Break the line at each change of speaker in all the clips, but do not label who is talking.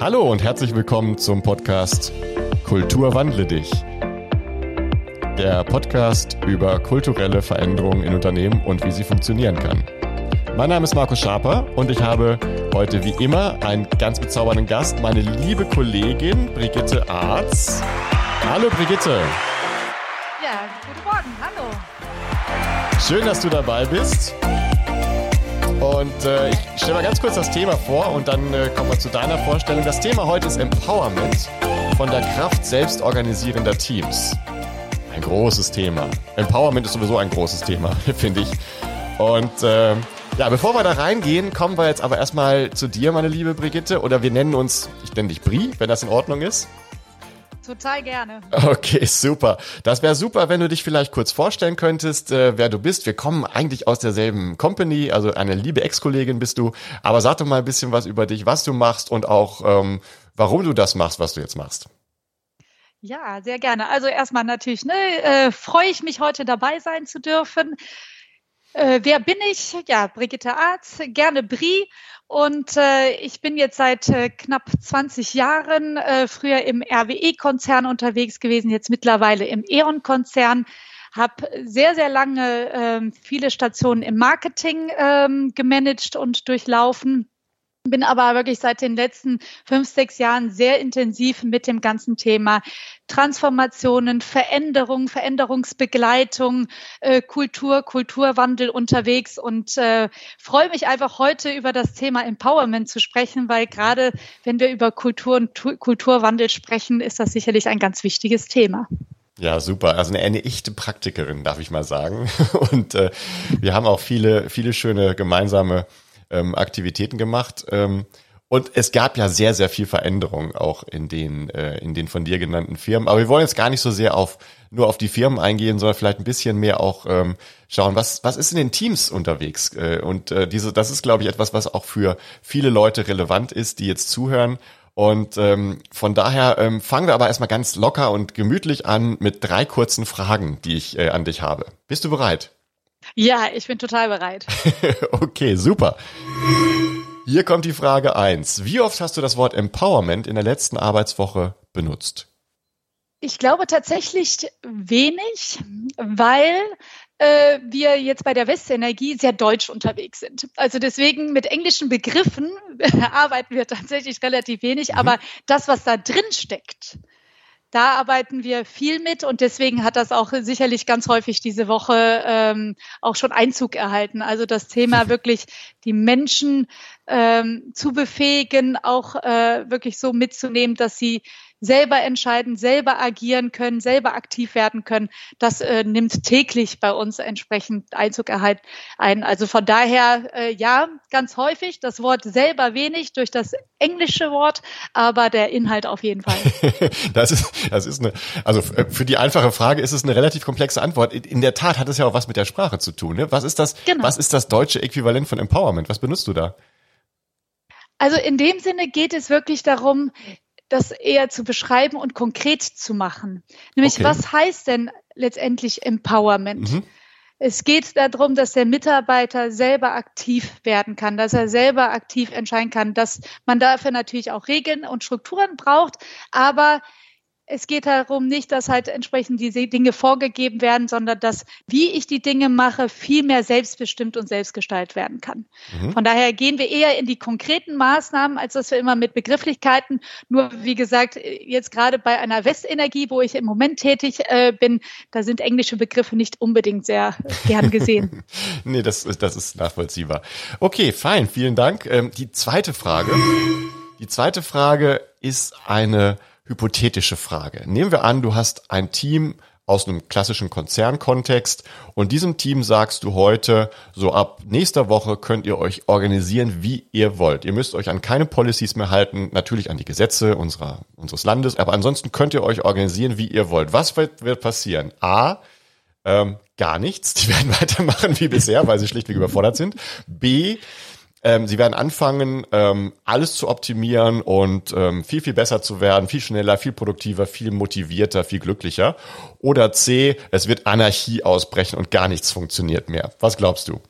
Hallo und herzlich willkommen zum Podcast Kultur wandle dich. Der Podcast über kulturelle Veränderungen in Unternehmen und wie sie funktionieren kann. Mein Name ist Markus Schaper und ich habe heute wie immer einen ganz bezaubernden Gast, meine liebe Kollegin Brigitte Arz. Hallo Brigitte.
Ja, guten Morgen, hallo.
Schön, dass du dabei bist. Und äh, ich stelle mal ganz kurz das Thema vor und dann äh, kommen wir zu deiner Vorstellung. Das Thema heute ist Empowerment von der Kraft selbstorganisierender Teams. Ein großes Thema. Empowerment ist sowieso ein großes Thema, finde ich. Und äh, ja, bevor wir da reingehen, kommen wir jetzt aber erstmal zu dir, meine liebe Brigitte. Oder wir nennen uns, ich nenne dich Bri, wenn das in Ordnung ist.
Total gerne.
Okay, super. Das wäre super, wenn du dich vielleicht kurz vorstellen könntest, äh, wer du bist. Wir kommen eigentlich aus derselben Company, also eine liebe Ex-Kollegin bist du. Aber sag doch mal ein bisschen was über dich, was du machst und auch ähm, warum du das machst, was du jetzt machst.
Ja, sehr gerne. Also erstmal natürlich, ne, äh, freue ich mich heute dabei sein zu dürfen. Äh, wer bin ich? Ja, Brigitte Arz, gerne Brie. Und äh, ich bin jetzt seit äh, knapp 20 Jahren äh, früher im RWE-Konzern unterwegs gewesen, jetzt mittlerweile im E.ON-Konzern habe sehr, sehr lange ähm, viele Stationen im Marketing ähm, gemanagt und durchlaufen bin aber wirklich seit den letzten fünf, sechs Jahren sehr intensiv mit dem ganzen Thema Transformationen, Veränderung, Veränderungsbegleitung, äh, Kultur, Kulturwandel unterwegs und äh, freue mich einfach heute über das Thema Empowerment zu sprechen, weil gerade wenn wir über Kultur und tu Kulturwandel sprechen, ist das sicherlich ein ganz wichtiges Thema.
Ja, super. Also eine, eine echte Praktikerin, darf ich mal sagen. Und äh, wir haben auch viele, viele schöne gemeinsame ähm, Aktivitäten gemacht. Ähm, und es gab ja sehr, sehr viel Veränderung auch in den, äh, in den von dir genannten Firmen. Aber wir wollen jetzt gar nicht so sehr auf nur auf die Firmen eingehen, sondern vielleicht ein bisschen mehr auch ähm, schauen, was, was ist in den Teams unterwegs. Äh, und äh, diese, das ist, glaube ich, etwas, was auch für viele Leute relevant ist, die jetzt zuhören. Und ähm, von daher ähm, fangen wir aber erstmal ganz locker und gemütlich an mit drei kurzen Fragen, die ich äh, an dich habe. Bist du bereit?
Ja, ich bin total bereit.
okay, super. Hier kommt die Frage eins: Wie oft hast du das Wort Empowerment in der letzten Arbeitswoche benutzt?
Ich glaube tatsächlich wenig, weil äh, wir jetzt bei der Westenergie sehr deutsch unterwegs sind. Also deswegen mit englischen Begriffen arbeiten wir tatsächlich relativ wenig, mhm. aber das, was da drin steckt, da arbeiten wir viel mit und deswegen hat das auch sicherlich ganz häufig diese Woche ähm, auch schon Einzug erhalten. Also das Thema wirklich die Menschen ähm, zu befähigen, auch äh, wirklich so mitzunehmen, dass sie selber entscheiden, selber agieren können, selber aktiv werden können, das äh, nimmt täglich bei uns entsprechend Einzug ein. Also von daher, äh, ja, ganz häufig, das Wort selber wenig durch das englische Wort, aber der Inhalt auf jeden Fall.
das ist, das ist eine, also äh, für die einfache Frage ist es eine relativ komplexe Antwort. In der Tat hat es ja auch was mit der Sprache zu tun. Ne? Was ist das, genau. was ist das deutsche Äquivalent von Empowerment? Was benutzt du da?
Also in dem Sinne geht es wirklich darum, das eher zu beschreiben und konkret zu machen. Nämlich, okay. was heißt denn letztendlich Empowerment? Mhm. Es geht darum, dass der Mitarbeiter selber aktiv werden kann, dass er selber aktiv entscheiden kann, dass man dafür natürlich auch Regeln und Strukturen braucht, aber es geht darum nicht, dass halt entsprechend diese Dinge vorgegeben werden, sondern dass, wie ich die Dinge mache, viel mehr selbstbestimmt und selbstgestaltet werden kann. Mhm. Von daher gehen wir eher in die konkreten Maßnahmen, als dass wir immer mit Begrifflichkeiten, nur wie gesagt, jetzt gerade bei einer Westenergie, wo ich im Moment tätig äh, bin, da sind englische Begriffe nicht unbedingt sehr gern gesehen.
nee, das, das ist nachvollziehbar. Okay, fein, vielen Dank. Ähm, die zweite Frage. Die zweite Frage ist eine hypothetische Frage. Nehmen wir an, du hast ein Team aus einem klassischen Konzernkontext und diesem Team sagst du heute, so ab nächster Woche könnt ihr euch organisieren, wie ihr wollt. Ihr müsst euch an keine Policies mehr halten, natürlich an die Gesetze unserer, unseres Landes, aber ansonsten könnt ihr euch organisieren, wie ihr wollt. Was wird, wird passieren? A, ähm, gar nichts. Die werden weitermachen wie bisher, weil sie schlichtweg überfordert sind. B, ähm, sie werden anfangen, ähm, alles zu optimieren und ähm, viel, viel besser zu werden, viel schneller, viel produktiver, viel motivierter, viel glücklicher. Oder C, es wird Anarchie ausbrechen und gar nichts funktioniert mehr. Was glaubst du?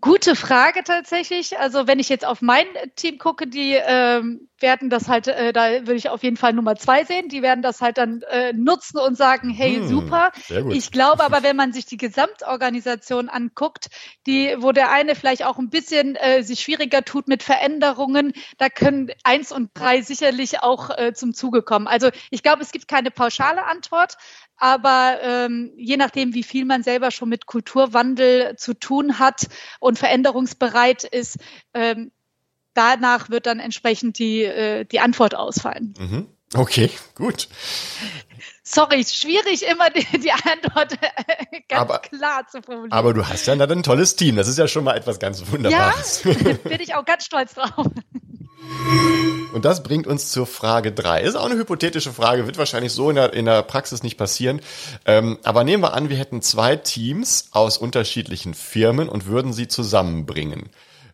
Gute Frage tatsächlich. Also wenn ich jetzt auf mein Team gucke, die ähm, werden das halt, äh, da würde ich auf jeden Fall Nummer zwei sehen. Die werden das halt dann äh, nutzen und sagen, hey, hm, super. Ich glaube aber, wenn man sich die Gesamtorganisation anguckt, die, wo der eine vielleicht auch ein bisschen äh, sich schwieriger tut mit Veränderungen, da können eins und drei sicherlich auch äh, zum Zuge kommen. Also ich glaube, es gibt keine pauschale Antwort, aber ähm, je nachdem, wie viel man selber schon mit Kulturwandel zu tun hat und veränderungsbereit ist, ähm, danach wird dann entsprechend die, äh, die Antwort ausfallen.
Mhm. Okay, gut.
Sorry, schwierig immer die, die Antwort äh, ganz aber, klar zu formulieren.
Aber du hast ja dann ein tolles Team. Das ist ja schon mal etwas ganz Wunderbares.
Ja, bin ich auch ganz stolz drauf.
Und das bringt uns zur Frage drei. Ist auch eine hypothetische Frage, wird wahrscheinlich so in der, in der Praxis nicht passieren. Ähm, aber nehmen wir an, wir hätten zwei Teams aus unterschiedlichen Firmen und würden sie zusammenbringen.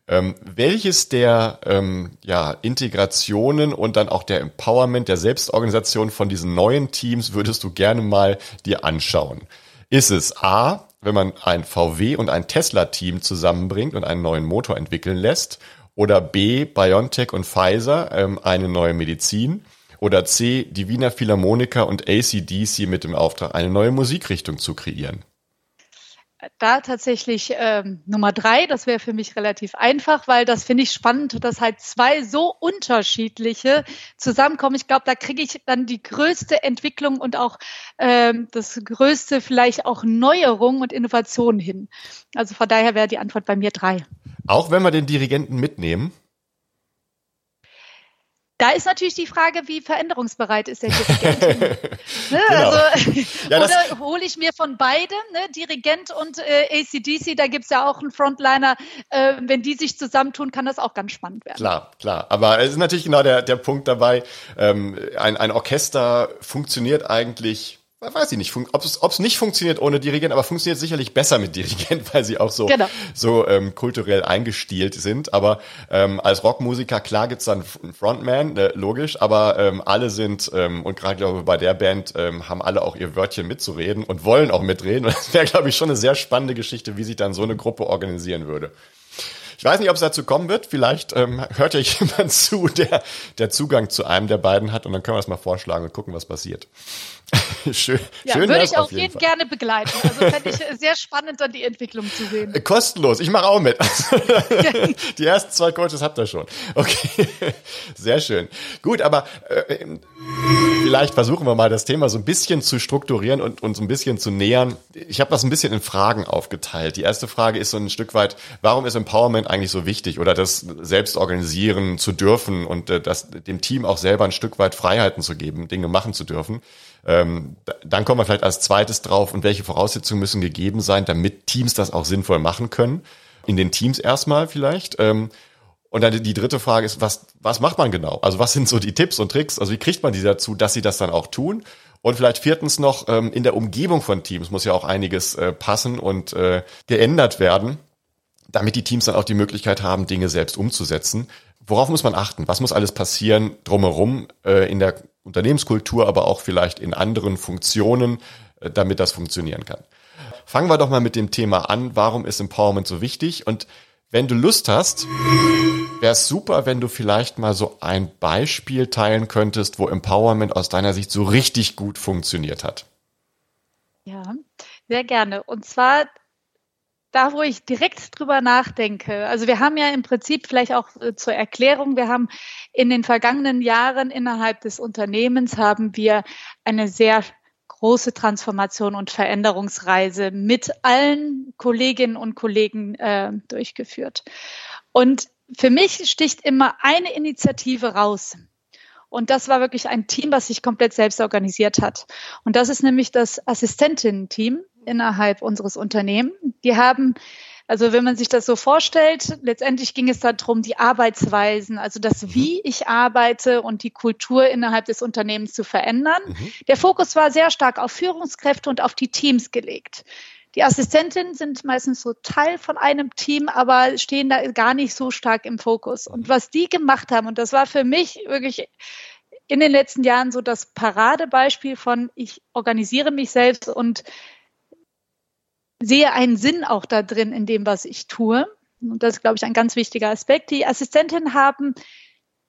Ähm, welches der ähm, ja, Integrationen und dann auch der Empowerment, der Selbstorganisation von diesen neuen Teams würdest du gerne mal dir anschauen? Ist es A, wenn man ein VW und ein Tesla-Team zusammenbringt und einen neuen Motor entwickeln lässt? Oder B, BioNTech und Pfizer, ähm, eine neue Medizin. Oder C, die Wiener Philharmoniker und ACDC mit dem Auftrag, eine neue Musikrichtung zu kreieren
da tatsächlich ähm, Nummer drei. Das wäre für mich relativ einfach, weil das finde ich spannend, dass halt zwei so unterschiedliche zusammenkommen. Ich glaube, da kriege ich dann die größte Entwicklung und auch ähm, das größte vielleicht auch Neuerung und Innovation hin. Also von daher wäre die Antwort bei mir drei.
Auch wenn wir den Dirigenten mitnehmen?
Da ist natürlich die Frage, wie veränderungsbereit ist der Dirigent. ne? genau. also, ja, oder hole ich mir von beiden, ne? Dirigent und äh, ACDC, da gibt es ja auch einen Frontliner. Äh, wenn die sich zusammentun, kann das auch ganz spannend werden.
Klar, klar. Aber es ist natürlich genau der, der Punkt dabei. Ähm, ein, ein Orchester funktioniert eigentlich weiß ich nicht, ob es, nicht funktioniert ohne Dirigent, aber funktioniert sicherlich besser mit Dirigent, weil sie auch so, genau. so ähm, kulturell eingestielt sind. Aber ähm, als Rockmusiker, klar gibt's dann einen Frontman, äh, logisch, aber ähm, alle sind, ähm, und gerade glaube bei der Band ähm, haben alle auch ihr Wörtchen mitzureden und wollen auch mitreden. Und das wäre, glaube ich, schon eine sehr spannende Geschichte, wie sich dann so eine Gruppe organisieren würde. Ich weiß nicht, ob es dazu kommen wird. Vielleicht ähm, hört ja jemand zu, der, der Zugang zu einem der beiden hat und dann können wir es mal vorschlagen und gucken, was passiert.
schön, ja, schön würde ich auf jeden Fall. gerne begleiten. Also fände ich sehr spannend, dann die Entwicklung zu sehen.
Äh, kostenlos, ich mache auch mit. die ersten zwei Coaches habt ihr schon. Okay, sehr schön. Gut, aber äh, vielleicht versuchen wir mal das Thema so ein bisschen zu strukturieren und uns ein bisschen zu nähern. Ich habe das ein bisschen in Fragen aufgeteilt. Die erste Frage ist so ein Stück weit, warum ist Empowerment eigentlich so wichtig oder das selbst organisieren zu dürfen und äh, das dem Team auch selber ein Stück weit Freiheiten zu geben, Dinge machen zu dürfen. Ähm, dann kommen wir vielleicht als zweites drauf und welche Voraussetzungen müssen gegeben sein, damit Teams das auch sinnvoll machen können. In den Teams erstmal vielleicht. Ähm, und dann die dritte Frage ist, was, was macht man genau? Also was sind so die Tipps und Tricks? Also wie kriegt man die dazu, dass sie das dann auch tun? Und vielleicht viertens noch, ähm, in der Umgebung von Teams muss ja auch einiges äh, passen und äh, geändert werden, damit die Teams dann auch die Möglichkeit haben, Dinge selbst umzusetzen. Worauf muss man achten? Was muss alles passieren drumherum äh, in der Unternehmenskultur, aber auch vielleicht in anderen Funktionen, äh, damit das funktionieren kann. Fangen wir doch mal mit dem Thema an, warum ist Empowerment so wichtig? Und wenn du Lust hast, wäre es super, wenn du vielleicht mal so ein Beispiel teilen könntest, wo Empowerment aus deiner Sicht so richtig gut funktioniert hat.
Ja, sehr gerne. Und zwar da, wo ich direkt drüber nachdenke. Also wir haben ja im Prinzip vielleicht auch äh, zur Erklärung, wir haben in den vergangenen Jahren innerhalb des Unternehmens haben wir eine sehr große Transformation und Veränderungsreise mit allen Kolleginnen und Kollegen äh, durchgeführt. Und für mich sticht immer eine Initiative raus. Und das war wirklich ein Team, was sich komplett selbst organisiert hat. Und das ist nämlich das Assistentinnen-Team innerhalb unseres Unternehmens. Die haben also wenn man sich das so vorstellt, letztendlich ging es darum, die Arbeitsweisen, also das, mhm. wie ich arbeite und die Kultur innerhalb des Unternehmens zu verändern. Mhm. Der Fokus war sehr stark auf Führungskräfte und auf die Teams gelegt. Die Assistentinnen sind meistens so Teil von einem Team, aber stehen da gar nicht so stark im Fokus. Und was die gemacht haben, und das war für mich wirklich in den letzten Jahren so das Paradebeispiel von, ich organisiere mich selbst und sehe einen Sinn auch da drin in dem, was ich tue. Und das ist, glaube ich, ein ganz wichtiger Aspekt. Die Assistentinnen haben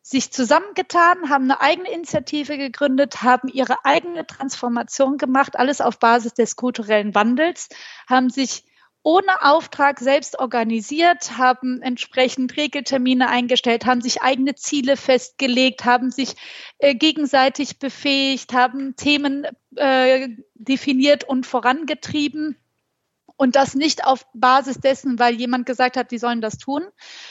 sich zusammengetan, haben eine eigene Initiative gegründet, haben ihre eigene Transformation gemacht, alles auf Basis des kulturellen Wandels, haben sich ohne Auftrag selbst organisiert, haben entsprechend Regeltermine eingestellt, haben sich eigene Ziele festgelegt, haben sich äh, gegenseitig befähigt, haben Themen äh, definiert und vorangetrieben. Und das nicht auf Basis dessen, weil jemand gesagt hat, die sollen das tun,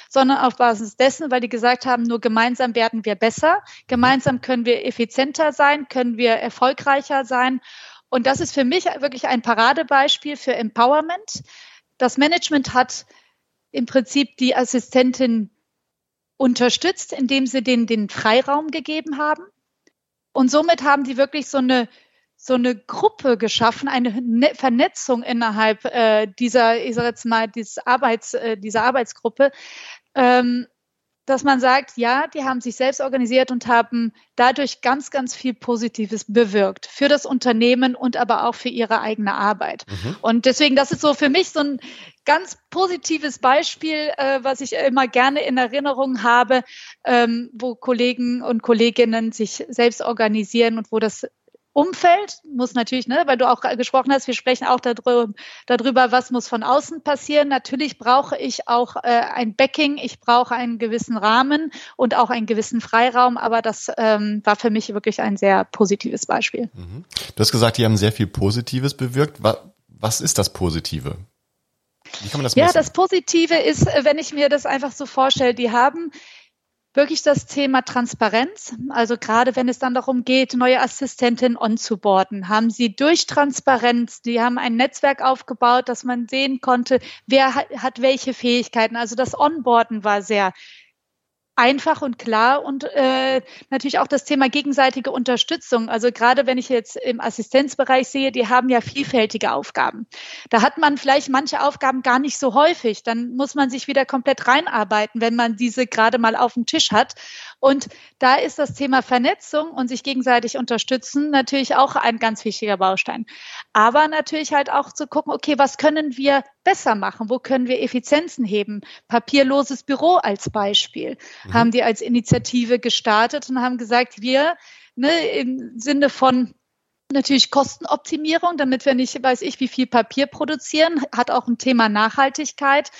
sondern auf Basis dessen, weil die gesagt haben, nur gemeinsam werden wir besser, gemeinsam können wir effizienter sein, können wir erfolgreicher sein. Und das ist für mich wirklich ein Paradebeispiel für Empowerment. Das Management hat im Prinzip die Assistentin unterstützt, indem sie denen den Freiraum gegeben haben. Und somit haben die wirklich so eine so eine Gruppe geschaffen, eine ne-, Vernetzung innerhalb äh, dieser, ich sag jetzt mal, dieses Arbeits, äh, dieser Arbeitsgruppe, ähm, dass man sagt, ja, die haben sich selbst organisiert und haben dadurch ganz, ganz viel Positives bewirkt für das Unternehmen und aber auch für ihre eigene Arbeit. Mhm. Und deswegen, das ist so für mich so ein ganz positives Beispiel, äh, was ich immer gerne in Erinnerung habe, ähm, wo Kollegen und Kolleginnen sich selbst organisieren und wo das Umfeld muss natürlich, ne, weil du auch gesprochen hast, wir sprechen auch darüber, darüber, was muss von außen passieren. Natürlich brauche ich auch äh, ein Backing, ich brauche einen gewissen Rahmen und auch einen gewissen Freiraum, aber das ähm, war für mich wirklich ein sehr positives Beispiel.
Mhm. Du hast gesagt, die haben sehr viel Positives bewirkt. Was ist das Positive?
Wie kann man das messen? Ja, das Positive ist, wenn ich mir das einfach so vorstelle, die haben wirklich das Thema Transparenz. Also gerade wenn es dann darum geht, neue Assistentinnen onzuboarden, haben sie durch Transparenz, die haben ein Netzwerk aufgebaut, dass man sehen konnte, wer hat, welche Fähigkeiten. Also das Onboarden war sehr einfach und klar und äh, natürlich auch das Thema gegenseitige Unterstützung. Also gerade wenn ich jetzt im Assistenzbereich sehe, die haben ja vielfältige Aufgaben. Da hat man vielleicht manche Aufgaben gar nicht so häufig. Dann muss man sich wieder komplett reinarbeiten, wenn man diese gerade mal auf dem Tisch hat. Und da ist das Thema Vernetzung und sich gegenseitig unterstützen natürlich auch ein ganz wichtiger Baustein. Aber natürlich halt auch zu gucken, okay, was können wir besser machen? Wo können wir Effizienzen heben? Papierloses Büro als Beispiel mhm. haben die als Initiative gestartet und haben gesagt, wir ne, im Sinne von Natürlich Kostenoptimierung, damit wir nicht, weiß ich, wie viel Papier produzieren, hat auch ein Thema Nachhaltigkeit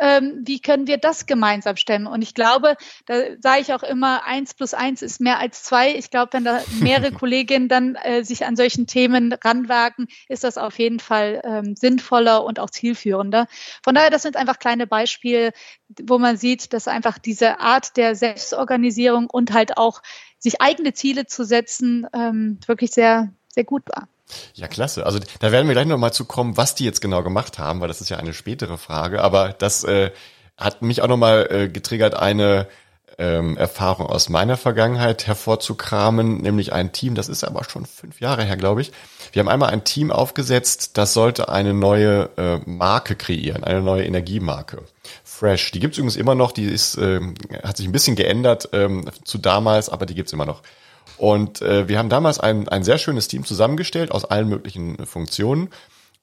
ähm, wie können wir das gemeinsam stemmen? Und ich glaube, da sage ich auch immer, eins plus eins ist mehr als zwei. Ich glaube, wenn da mehrere Kolleginnen dann äh, sich an solchen Themen ranwagen, ist das auf jeden Fall ähm, sinnvoller und auch zielführender. Von daher, das sind einfach kleine Beispiele, wo man sieht, dass einfach diese Art der Selbstorganisierung und halt auch sich eigene Ziele zu setzen, ähm, wirklich sehr, sehr gut war.
Ja, klasse. Also da werden wir gleich nochmal zu kommen, was die jetzt genau gemacht haben, weil das ist ja eine spätere Frage. Aber das äh, hat mich auch nochmal äh, getriggert, eine ähm, Erfahrung aus meiner Vergangenheit hervorzukramen, nämlich ein Team, das ist aber schon fünf Jahre her, glaube ich. Wir haben einmal ein Team aufgesetzt, das sollte eine neue äh, Marke kreieren, eine neue Energiemarke. Fresh. Die gibt's übrigens immer noch, die ist, äh, hat sich ein bisschen geändert ähm, zu damals, aber die gibt's immer noch. Und äh, wir haben damals ein, ein sehr schönes Team zusammengestellt aus allen möglichen Funktionen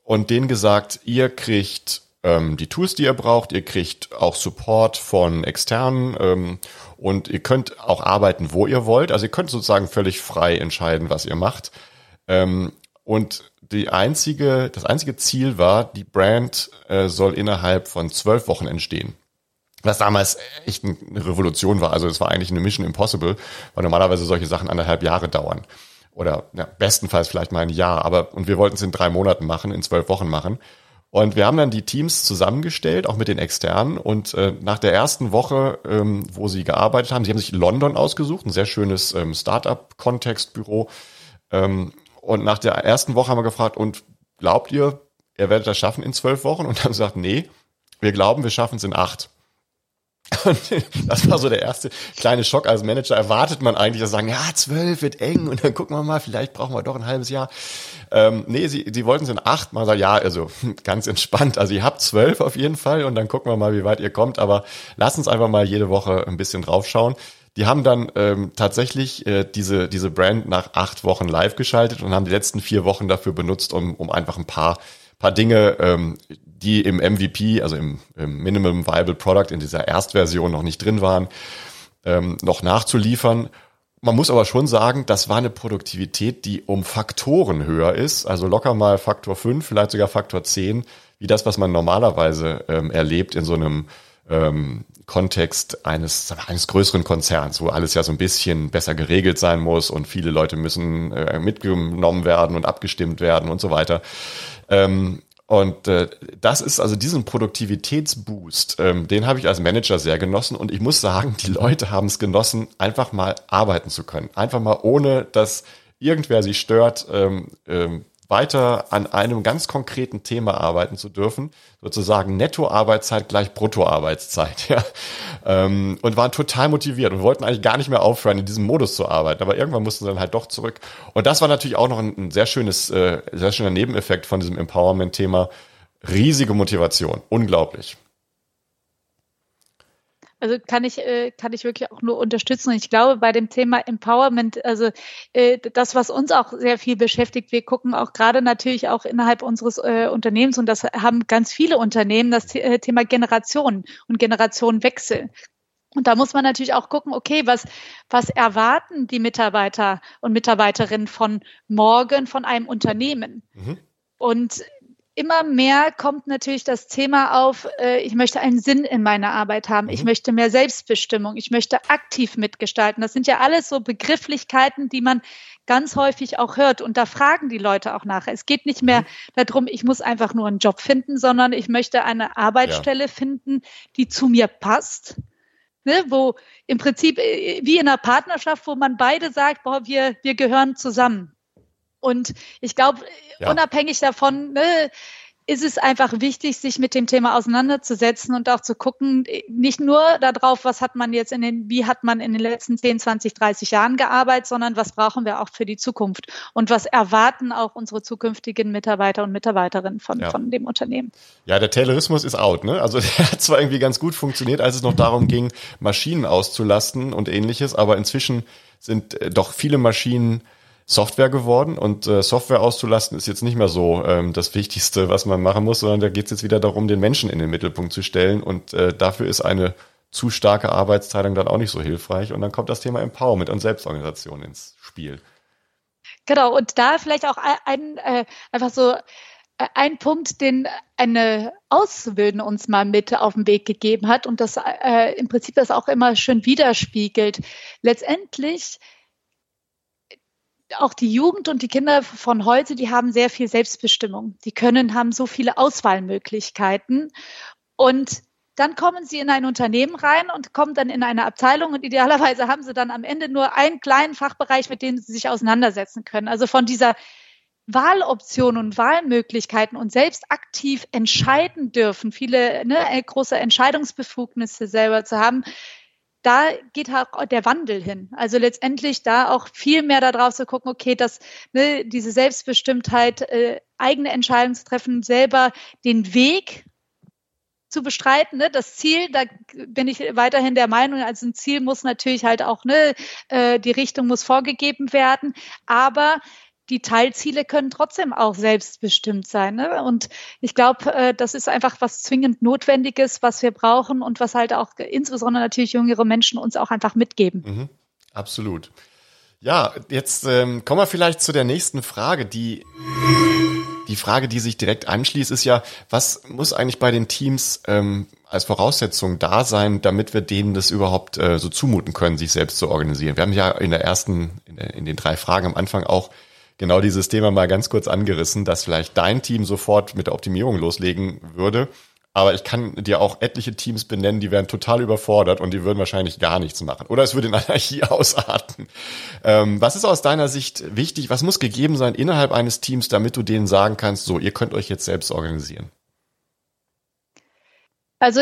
und denen gesagt, ihr kriegt ähm, die Tools, die ihr braucht, ihr kriegt auch Support von externen ähm, und ihr könnt auch arbeiten, wo ihr wollt. Also ihr könnt sozusagen völlig frei entscheiden, was ihr macht. Ähm, und die einzige, das einzige Ziel war, die Brand äh, soll innerhalb von zwölf Wochen entstehen was damals echt eine Revolution war. Also es war eigentlich eine Mission Impossible, weil normalerweise solche Sachen anderthalb Jahre dauern. Oder ja, bestenfalls vielleicht mal ein Jahr. Aber und wir wollten es in drei Monaten machen, in zwölf Wochen machen. Und wir haben dann die Teams zusammengestellt, auch mit den externen. Und äh, nach der ersten Woche, ähm, wo sie gearbeitet haben, sie haben sich London ausgesucht, ein sehr schönes ähm, Startup-Kontextbüro. Ähm, und nach der ersten Woche haben wir gefragt, und glaubt ihr, ihr werdet das schaffen in zwölf Wochen? Und haben gesagt, nee, wir glauben, wir schaffen es in acht. Und das war so der erste kleine Schock als Manager. Erwartet man eigentlich, dass sagen, ja, zwölf wird eng und dann gucken wir mal, vielleicht brauchen wir doch ein halbes Jahr. Ähm, nee, sie, sie wollten es in acht mal sagen, ja, also ganz entspannt. Also ihr habt zwölf auf jeden Fall und dann gucken wir mal, wie weit ihr kommt. Aber lasst uns einfach mal jede Woche ein bisschen draufschauen. Die haben dann ähm, tatsächlich äh, diese, diese Brand nach acht Wochen live geschaltet und haben die letzten vier Wochen dafür benutzt, um, um einfach ein paar paar Dinge, ähm, die im MVP, also im, im Minimum Viable Product in dieser Erstversion noch nicht drin waren, ähm, noch nachzuliefern. Man muss aber schon sagen, das war eine Produktivität, die um Faktoren höher ist, also locker mal Faktor 5, vielleicht sogar Faktor 10, wie das, was man normalerweise ähm, erlebt in so einem ähm, Kontext eines, eines größeren Konzerns, wo alles ja so ein bisschen besser geregelt sein muss und viele Leute müssen äh, mitgenommen werden und abgestimmt werden und so weiter. Ähm, und äh, das ist also diesen Produktivitätsboost, ähm, den habe ich als Manager sehr genossen. Und ich muss sagen, die Leute haben es genossen, einfach mal arbeiten zu können. Einfach mal ohne, dass irgendwer sie stört, ähm, ähm, weiter an einem ganz konkreten Thema arbeiten zu dürfen, sozusagen Nettoarbeitszeit gleich Bruttoarbeitszeit, ja. Ähm, und waren total motiviert und wollten eigentlich gar nicht mehr aufhören, in diesem Modus zu arbeiten. Aber irgendwann mussten sie dann halt doch zurück. Und das war natürlich auch noch ein, sehr schönes, äh, sehr schöner Nebeneffekt von diesem Empowerment-Thema. Riesige Motivation. Unglaublich.
Also kann ich, äh, kann ich wirklich auch nur unterstützen. Und ich glaube, bei dem Thema Empowerment, also äh, das, was uns auch sehr viel beschäftigt, wir gucken auch gerade natürlich auch innerhalb unseres äh, Unternehmens, und das haben ganz viele Unternehmen, das äh, Thema Generation und Generationenwechsel. Und da muss man natürlich auch gucken, okay, was, was erwarten die Mitarbeiter und Mitarbeiterinnen von morgen von einem Unternehmen? Mhm. Und immer mehr kommt natürlich das Thema auf, äh, ich möchte einen Sinn in meiner Arbeit haben, mhm. ich möchte mehr Selbstbestimmung, ich möchte aktiv mitgestalten. Das sind ja alles so Begrifflichkeiten, die man ganz häufig auch hört. Und da fragen die Leute auch nach. Es geht nicht mehr mhm. darum, ich muss einfach nur einen Job finden, sondern ich möchte eine Arbeitsstelle ja. finden, die zu mir passt. Ne, wo im Prinzip äh, wie in einer Partnerschaft, wo man beide sagt, boah, wir, wir gehören zusammen. Und ich glaube, ja. unabhängig davon, ne, ist es einfach wichtig, sich mit dem Thema auseinanderzusetzen und auch zu gucken, nicht nur darauf, was hat man jetzt in den, wie hat man in den letzten 10, 20, 30 Jahren gearbeitet, sondern was brauchen wir auch für die Zukunft und was erwarten auch unsere zukünftigen Mitarbeiter und Mitarbeiterinnen von, ja. von dem Unternehmen.
Ja, der Taylorismus ist out, ne? Also der hat zwar irgendwie ganz gut funktioniert, als es noch darum ging, Maschinen auszulasten und ähnliches, aber inzwischen sind äh, doch viele Maschinen Software geworden und äh, Software auszulasten ist jetzt nicht mehr so ähm, das Wichtigste, was man machen muss, sondern da geht es jetzt wieder darum, den Menschen in den Mittelpunkt zu stellen und äh, dafür ist eine zu starke Arbeitsteilung dann auch nicht so hilfreich und dann kommt das Thema Empowerment und Selbstorganisation ins Spiel.
Genau, und da vielleicht auch ein, äh, einfach so äh, ein Punkt, den eine Auszubildende uns mal mit auf den Weg gegeben hat und das äh, im Prinzip das auch immer schön widerspiegelt. Letztendlich auch die Jugend und die Kinder von heute, die haben sehr viel Selbstbestimmung. Die können, haben so viele Auswahlmöglichkeiten. Und dann kommen sie in ein Unternehmen rein und kommen dann in eine Abteilung und idealerweise haben sie dann am Ende nur einen kleinen Fachbereich, mit dem sie sich auseinandersetzen können. Also von dieser Wahloptionen und Wahlmöglichkeiten und selbst aktiv entscheiden dürfen, viele ne, große Entscheidungsbefugnisse selber zu haben, da geht auch der Wandel hin. Also letztendlich da auch viel mehr darauf zu gucken, okay, dass ne, diese Selbstbestimmtheit, äh, eigene Entscheidungen zu treffen, selber den Weg zu bestreiten. Ne? Das Ziel, da bin ich weiterhin der Meinung, also ein Ziel muss natürlich halt auch, ne, äh, die Richtung muss vorgegeben werden, aber die Teilziele können trotzdem auch selbstbestimmt sein. Ne? Und ich glaube, äh, das ist einfach was zwingend Notwendiges, was wir brauchen und was halt auch insbesondere natürlich jüngere Menschen uns auch einfach mitgeben.
Mhm, absolut. Ja, jetzt ähm, kommen wir vielleicht zu der nächsten Frage, die die Frage, die sich direkt anschließt, ist ja, was muss eigentlich bei den Teams ähm, als Voraussetzung da sein, damit wir denen das überhaupt äh, so zumuten können, sich selbst zu organisieren? Wir haben ja in der ersten, in, in den drei Fragen am Anfang auch genau dieses Thema mal ganz kurz angerissen, dass vielleicht dein Team sofort mit der Optimierung loslegen würde. Aber ich kann dir auch etliche Teams benennen, die wären total überfordert und die würden wahrscheinlich gar nichts machen. Oder es würde in Anarchie ausarten. Ähm, was ist aus deiner Sicht wichtig? Was muss gegeben sein innerhalb eines Teams, damit du denen sagen kannst, so, ihr könnt euch jetzt selbst organisieren?
Also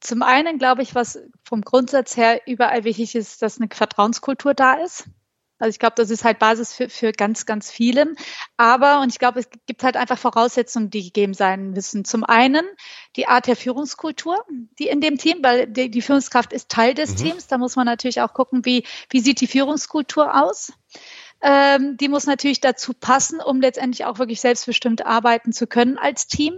zum einen glaube ich, was vom Grundsatz her überall wichtig ist, dass eine Vertrauenskultur da ist. Also ich glaube, das ist halt Basis für, für ganz, ganz vielen. Aber, und ich glaube, es gibt halt einfach Voraussetzungen, die gegeben sein müssen. Zum einen die Art der Führungskultur, die in dem Team, weil die, die Führungskraft ist Teil des mhm. Teams. Da muss man natürlich auch gucken, wie, wie sieht die Führungskultur aus. Ähm, die muss natürlich dazu passen, um letztendlich auch wirklich selbstbestimmt arbeiten zu können als Team.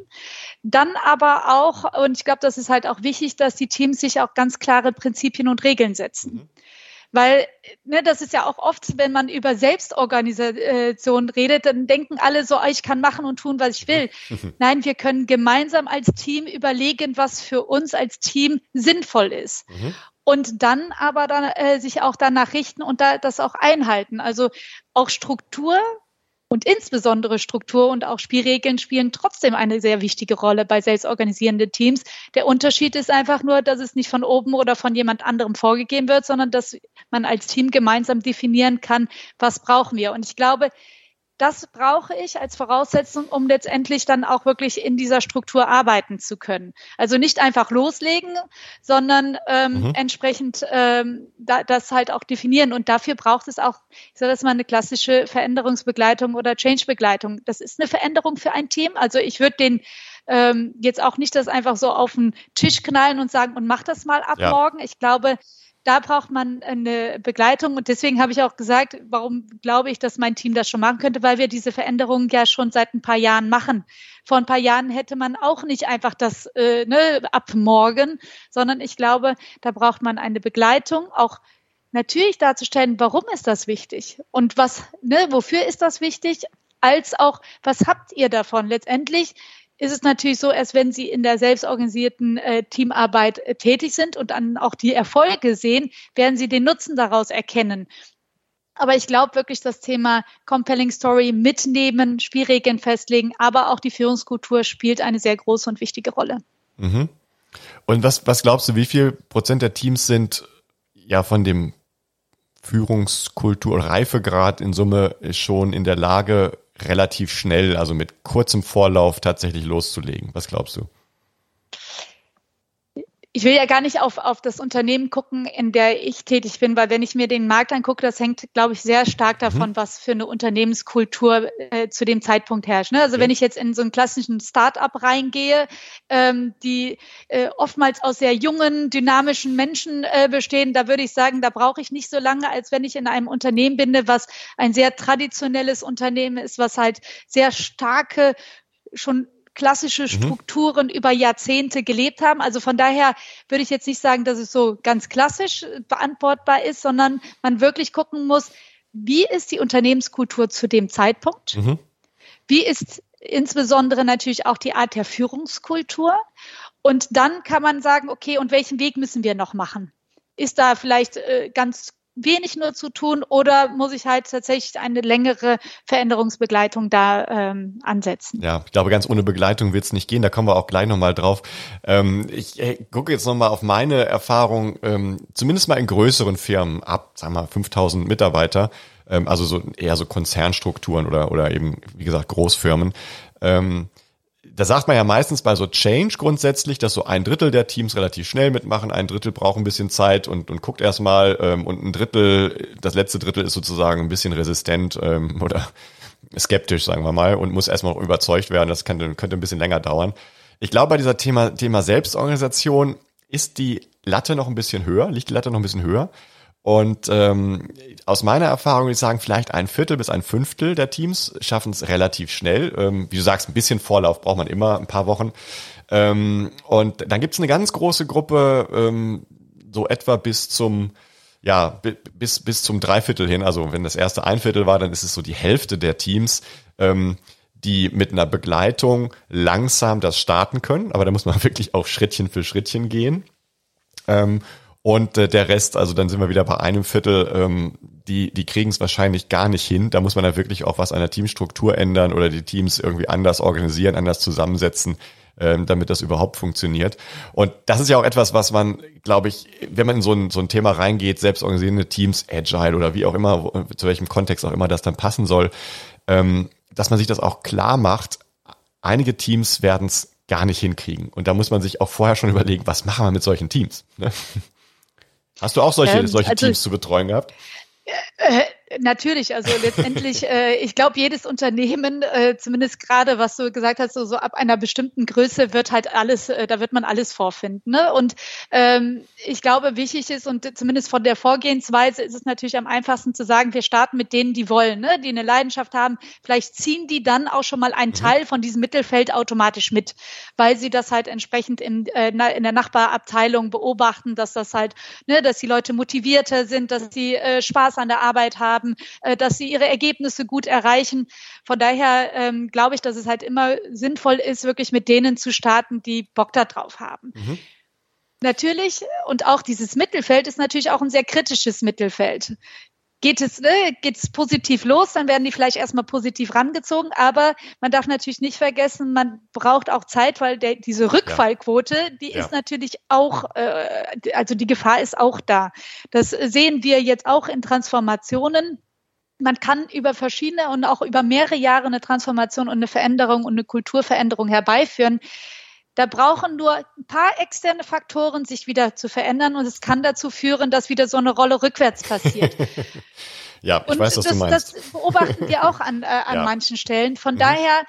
Dann aber auch, und ich glaube, das ist halt auch wichtig, dass die Teams sich auch ganz klare Prinzipien und Regeln setzen. Mhm. Weil ne, das ist ja auch oft, wenn man über Selbstorganisation redet, dann denken alle so, ah, ich kann machen und tun, was ich will. Nein, wir können gemeinsam als Team überlegen, was für uns als Team sinnvoll ist. Mhm. Und dann aber dann, äh, sich auch danach richten und da, das auch einhalten. Also auch Struktur und insbesondere Struktur und auch Spielregeln spielen trotzdem eine sehr wichtige Rolle bei selbstorganisierenden Teams. Der Unterschied ist einfach nur, dass es nicht von oben oder von jemand anderem vorgegeben wird, sondern dass man als Team gemeinsam definieren kann, was brauchen wir. Und ich glaube, das brauche ich als Voraussetzung, um letztendlich dann auch wirklich in dieser Struktur arbeiten zu können. Also nicht einfach loslegen, sondern ähm, mhm. entsprechend ähm, da, das halt auch definieren. Und dafür braucht es auch, ich sage das mal, eine klassische Veränderungsbegleitung oder Change-Begleitung. Das ist eine Veränderung für ein Team. Also ich würde den ähm, jetzt auch nicht das einfach so auf den Tisch knallen und sagen, und mach das mal ab ja. morgen. Ich glaube, da braucht man eine Begleitung. Und deswegen habe ich auch gesagt, warum glaube ich, dass mein Team das schon machen könnte, weil wir diese Veränderungen ja schon seit ein paar Jahren machen. Vor ein paar Jahren hätte man auch nicht einfach das äh, ne, ab morgen, sondern ich glaube, da braucht man eine Begleitung, auch natürlich darzustellen, warum ist das wichtig und was, ne, wofür ist das wichtig, als auch, was habt ihr davon? Letztendlich ist es natürlich so, erst wenn sie in der selbstorganisierten äh, Teamarbeit äh, tätig sind und dann auch die Erfolge sehen, werden sie den Nutzen daraus erkennen. Aber ich glaube wirklich, das Thema Compelling Story mitnehmen, Spielregeln festlegen, aber auch die Führungskultur spielt eine sehr große und wichtige Rolle.
Mhm. Und was, was glaubst du, wie viel Prozent der Teams sind ja von dem Führungskultur, Reifegrad in Summe schon in der Lage, relativ schnell, also mit kurzem Vorlauf tatsächlich loszulegen. Was glaubst du?
Ich will ja gar nicht auf, auf das Unternehmen gucken, in der ich tätig bin, weil wenn ich mir den Markt angucke, das hängt, glaube ich, sehr stark mhm. davon, mhm. was für eine Unternehmenskultur äh, zu dem Zeitpunkt herrscht. Ne? Also okay. wenn ich jetzt in so einen klassischen Start-up reingehe, ähm, die äh, oftmals aus sehr jungen, dynamischen Menschen äh, bestehen, da würde ich sagen, da brauche ich nicht so lange, als wenn ich in einem Unternehmen bin, was ein sehr traditionelles Unternehmen ist, was halt sehr starke schon klassische mhm. Strukturen mhm. über Jahrzehnte gelebt haben. Also von daher würde ich jetzt nicht sagen, dass es so ganz klassisch beantwortbar ist, sondern man wirklich gucken muss, wie ist die Unternehmenskultur zu dem Zeitpunkt? Mhm. Wie ist insbesondere natürlich auch die Art der Führungskultur? Und dann kann man sagen, okay, und welchen Weg müssen wir noch machen? Ist da vielleicht äh, ganz wenig nur zu tun oder muss ich halt tatsächlich eine längere Veränderungsbegleitung da ähm, ansetzen?
Ja, ich glaube, ganz ohne Begleitung wird es nicht gehen. Da kommen wir auch gleich nochmal drauf. Ähm, ich hey, gucke jetzt nochmal auf meine Erfahrung, ähm, zumindest mal in größeren Firmen ab, sagen wir mal, 5000 Mitarbeiter, ähm, also so eher so Konzernstrukturen oder, oder eben, wie gesagt, Großfirmen. Ähm, da sagt man ja meistens bei so Change grundsätzlich, dass so ein Drittel der Teams relativ schnell mitmachen, ein Drittel braucht ein bisschen Zeit und, und guckt erstmal ähm, und ein Drittel, das letzte Drittel ist sozusagen ein bisschen resistent ähm, oder skeptisch, sagen wir mal, und muss erstmal überzeugt werden. Das könnte, könnte ein bisschen länger dauern. Ich glaube, bei dieser Thema, Thema Selbstorganisation ist die Latte noch ein bisschen höher, liegt die Latte noch ein bisschen höher. Und ähm, aus meiner Erfahrung würde ich sagen, vielleicht ein Viertel bis ein Fünftel der Teams schaffen es relativ schnell. Ähm, wie du sagst, ein bisschen Vorlauf braucht man immer, ein paar Wochen. Ähm, und dann gibt es eine ganz große Gruppe, ähm, so etwa bis zum ja, bis, bis zum Dreiviertel hin, also wenn das erste ein Viertel war, dann ist es so die Hälfte der Teams, ähm, die mit einer Begleitung langsam das starten können, aber da muss man wirklich auch Schrittchen für Schrittchen gehen. Ähm, und äh, der Rest, also dann sind wir wieder bei einem Viertel, ähm, die, die kriegen es wahrscheinlich gar nicht hin. Da muss man dann wirklich auch was an der Teamstruktur ändern oder die Teams irgendwie anders organisieren, anders zusammensetzen, ähm, damit das überhaupt funktioniert. Und das ist ja auch etwas, was man, glaube ich, wenn man in so ein, so ein Thema reingeht, selbst organisierende Teams, Agile oder wie auch immer, wo, zu welchem Kontext auch immer das dann passen soll, ähm, dass man sich das auch klar macht. Einige Teams werden es gar nicht hinkriegen. Und da muss man sich auch vorher schon überlegen, was machen wir mit solchen Teams? Ne? Hast du auch solche, ähm, solche also, Teams zu betreuen gehabt?
Äh, Natürlich, also letztendlich, äh, ich glaube, jedes Unternehmen, äh, zumindest gerade, was du gesagt hast, so, so ab einer bestimmten Größe wird halt alles, äh, da wird man alles vorfinden. Ne? Und ähm, ich glaube, wichtig ist und zumindest von der Vorgehensweise ist es natürlich am einfachsten zu sagen, wir starten mit denen, die wollen, ne? die eine Leidenschaft haben. Vielleicht ziehen die dann auch schon mal einen mhm. Teil von diesem Mittelfeld automatisch mit, weil sie das halt entsprechend in, äh, in der Nachbarabteilung beobachten, dass das halt, ne, dass die Leute motivierter sind, dass sie äh, Spaß an der Arbeit haben haben, äh, dass sie ihre Ergebnisse gut erreichen. Von daher ähm, glaube ich, dass es halt immer sinnvoll ist, wirklich mit denen zu starten, die Bock da drauf haben. Mhm. Natürlich, und auch dieses Mittelfeld ist natürlich auch ein sehr kritisches Mittelfeld geht es, ne, geht es positiv los, dann werden die vielleicht erstmal positiv rangezogen, aber man darf natürlich nicht vergessen, man braucht auch Zeit, weil der, diese Rückfallquote, die ja. ist natürlich auch, äh, also die Gefahr ist auch da. Das sehen wir jetzt auch in Transformationen man kann über verschiedene und auch über mehrere Jahre eine Transformation und eine Veränderung und eine Kulturveränderung herbeiführen. Da brauchen nur ein paar externe Faktoren, sich wieder zu verändern und es kann dazu führen, dass wieder so eine Rolle rückwärts passiert.
ja, ich und weiß, was
das,
du meinst.
Das beobachten wir auch an, äh, an ja. manchen Stellen. Von mhm. daher,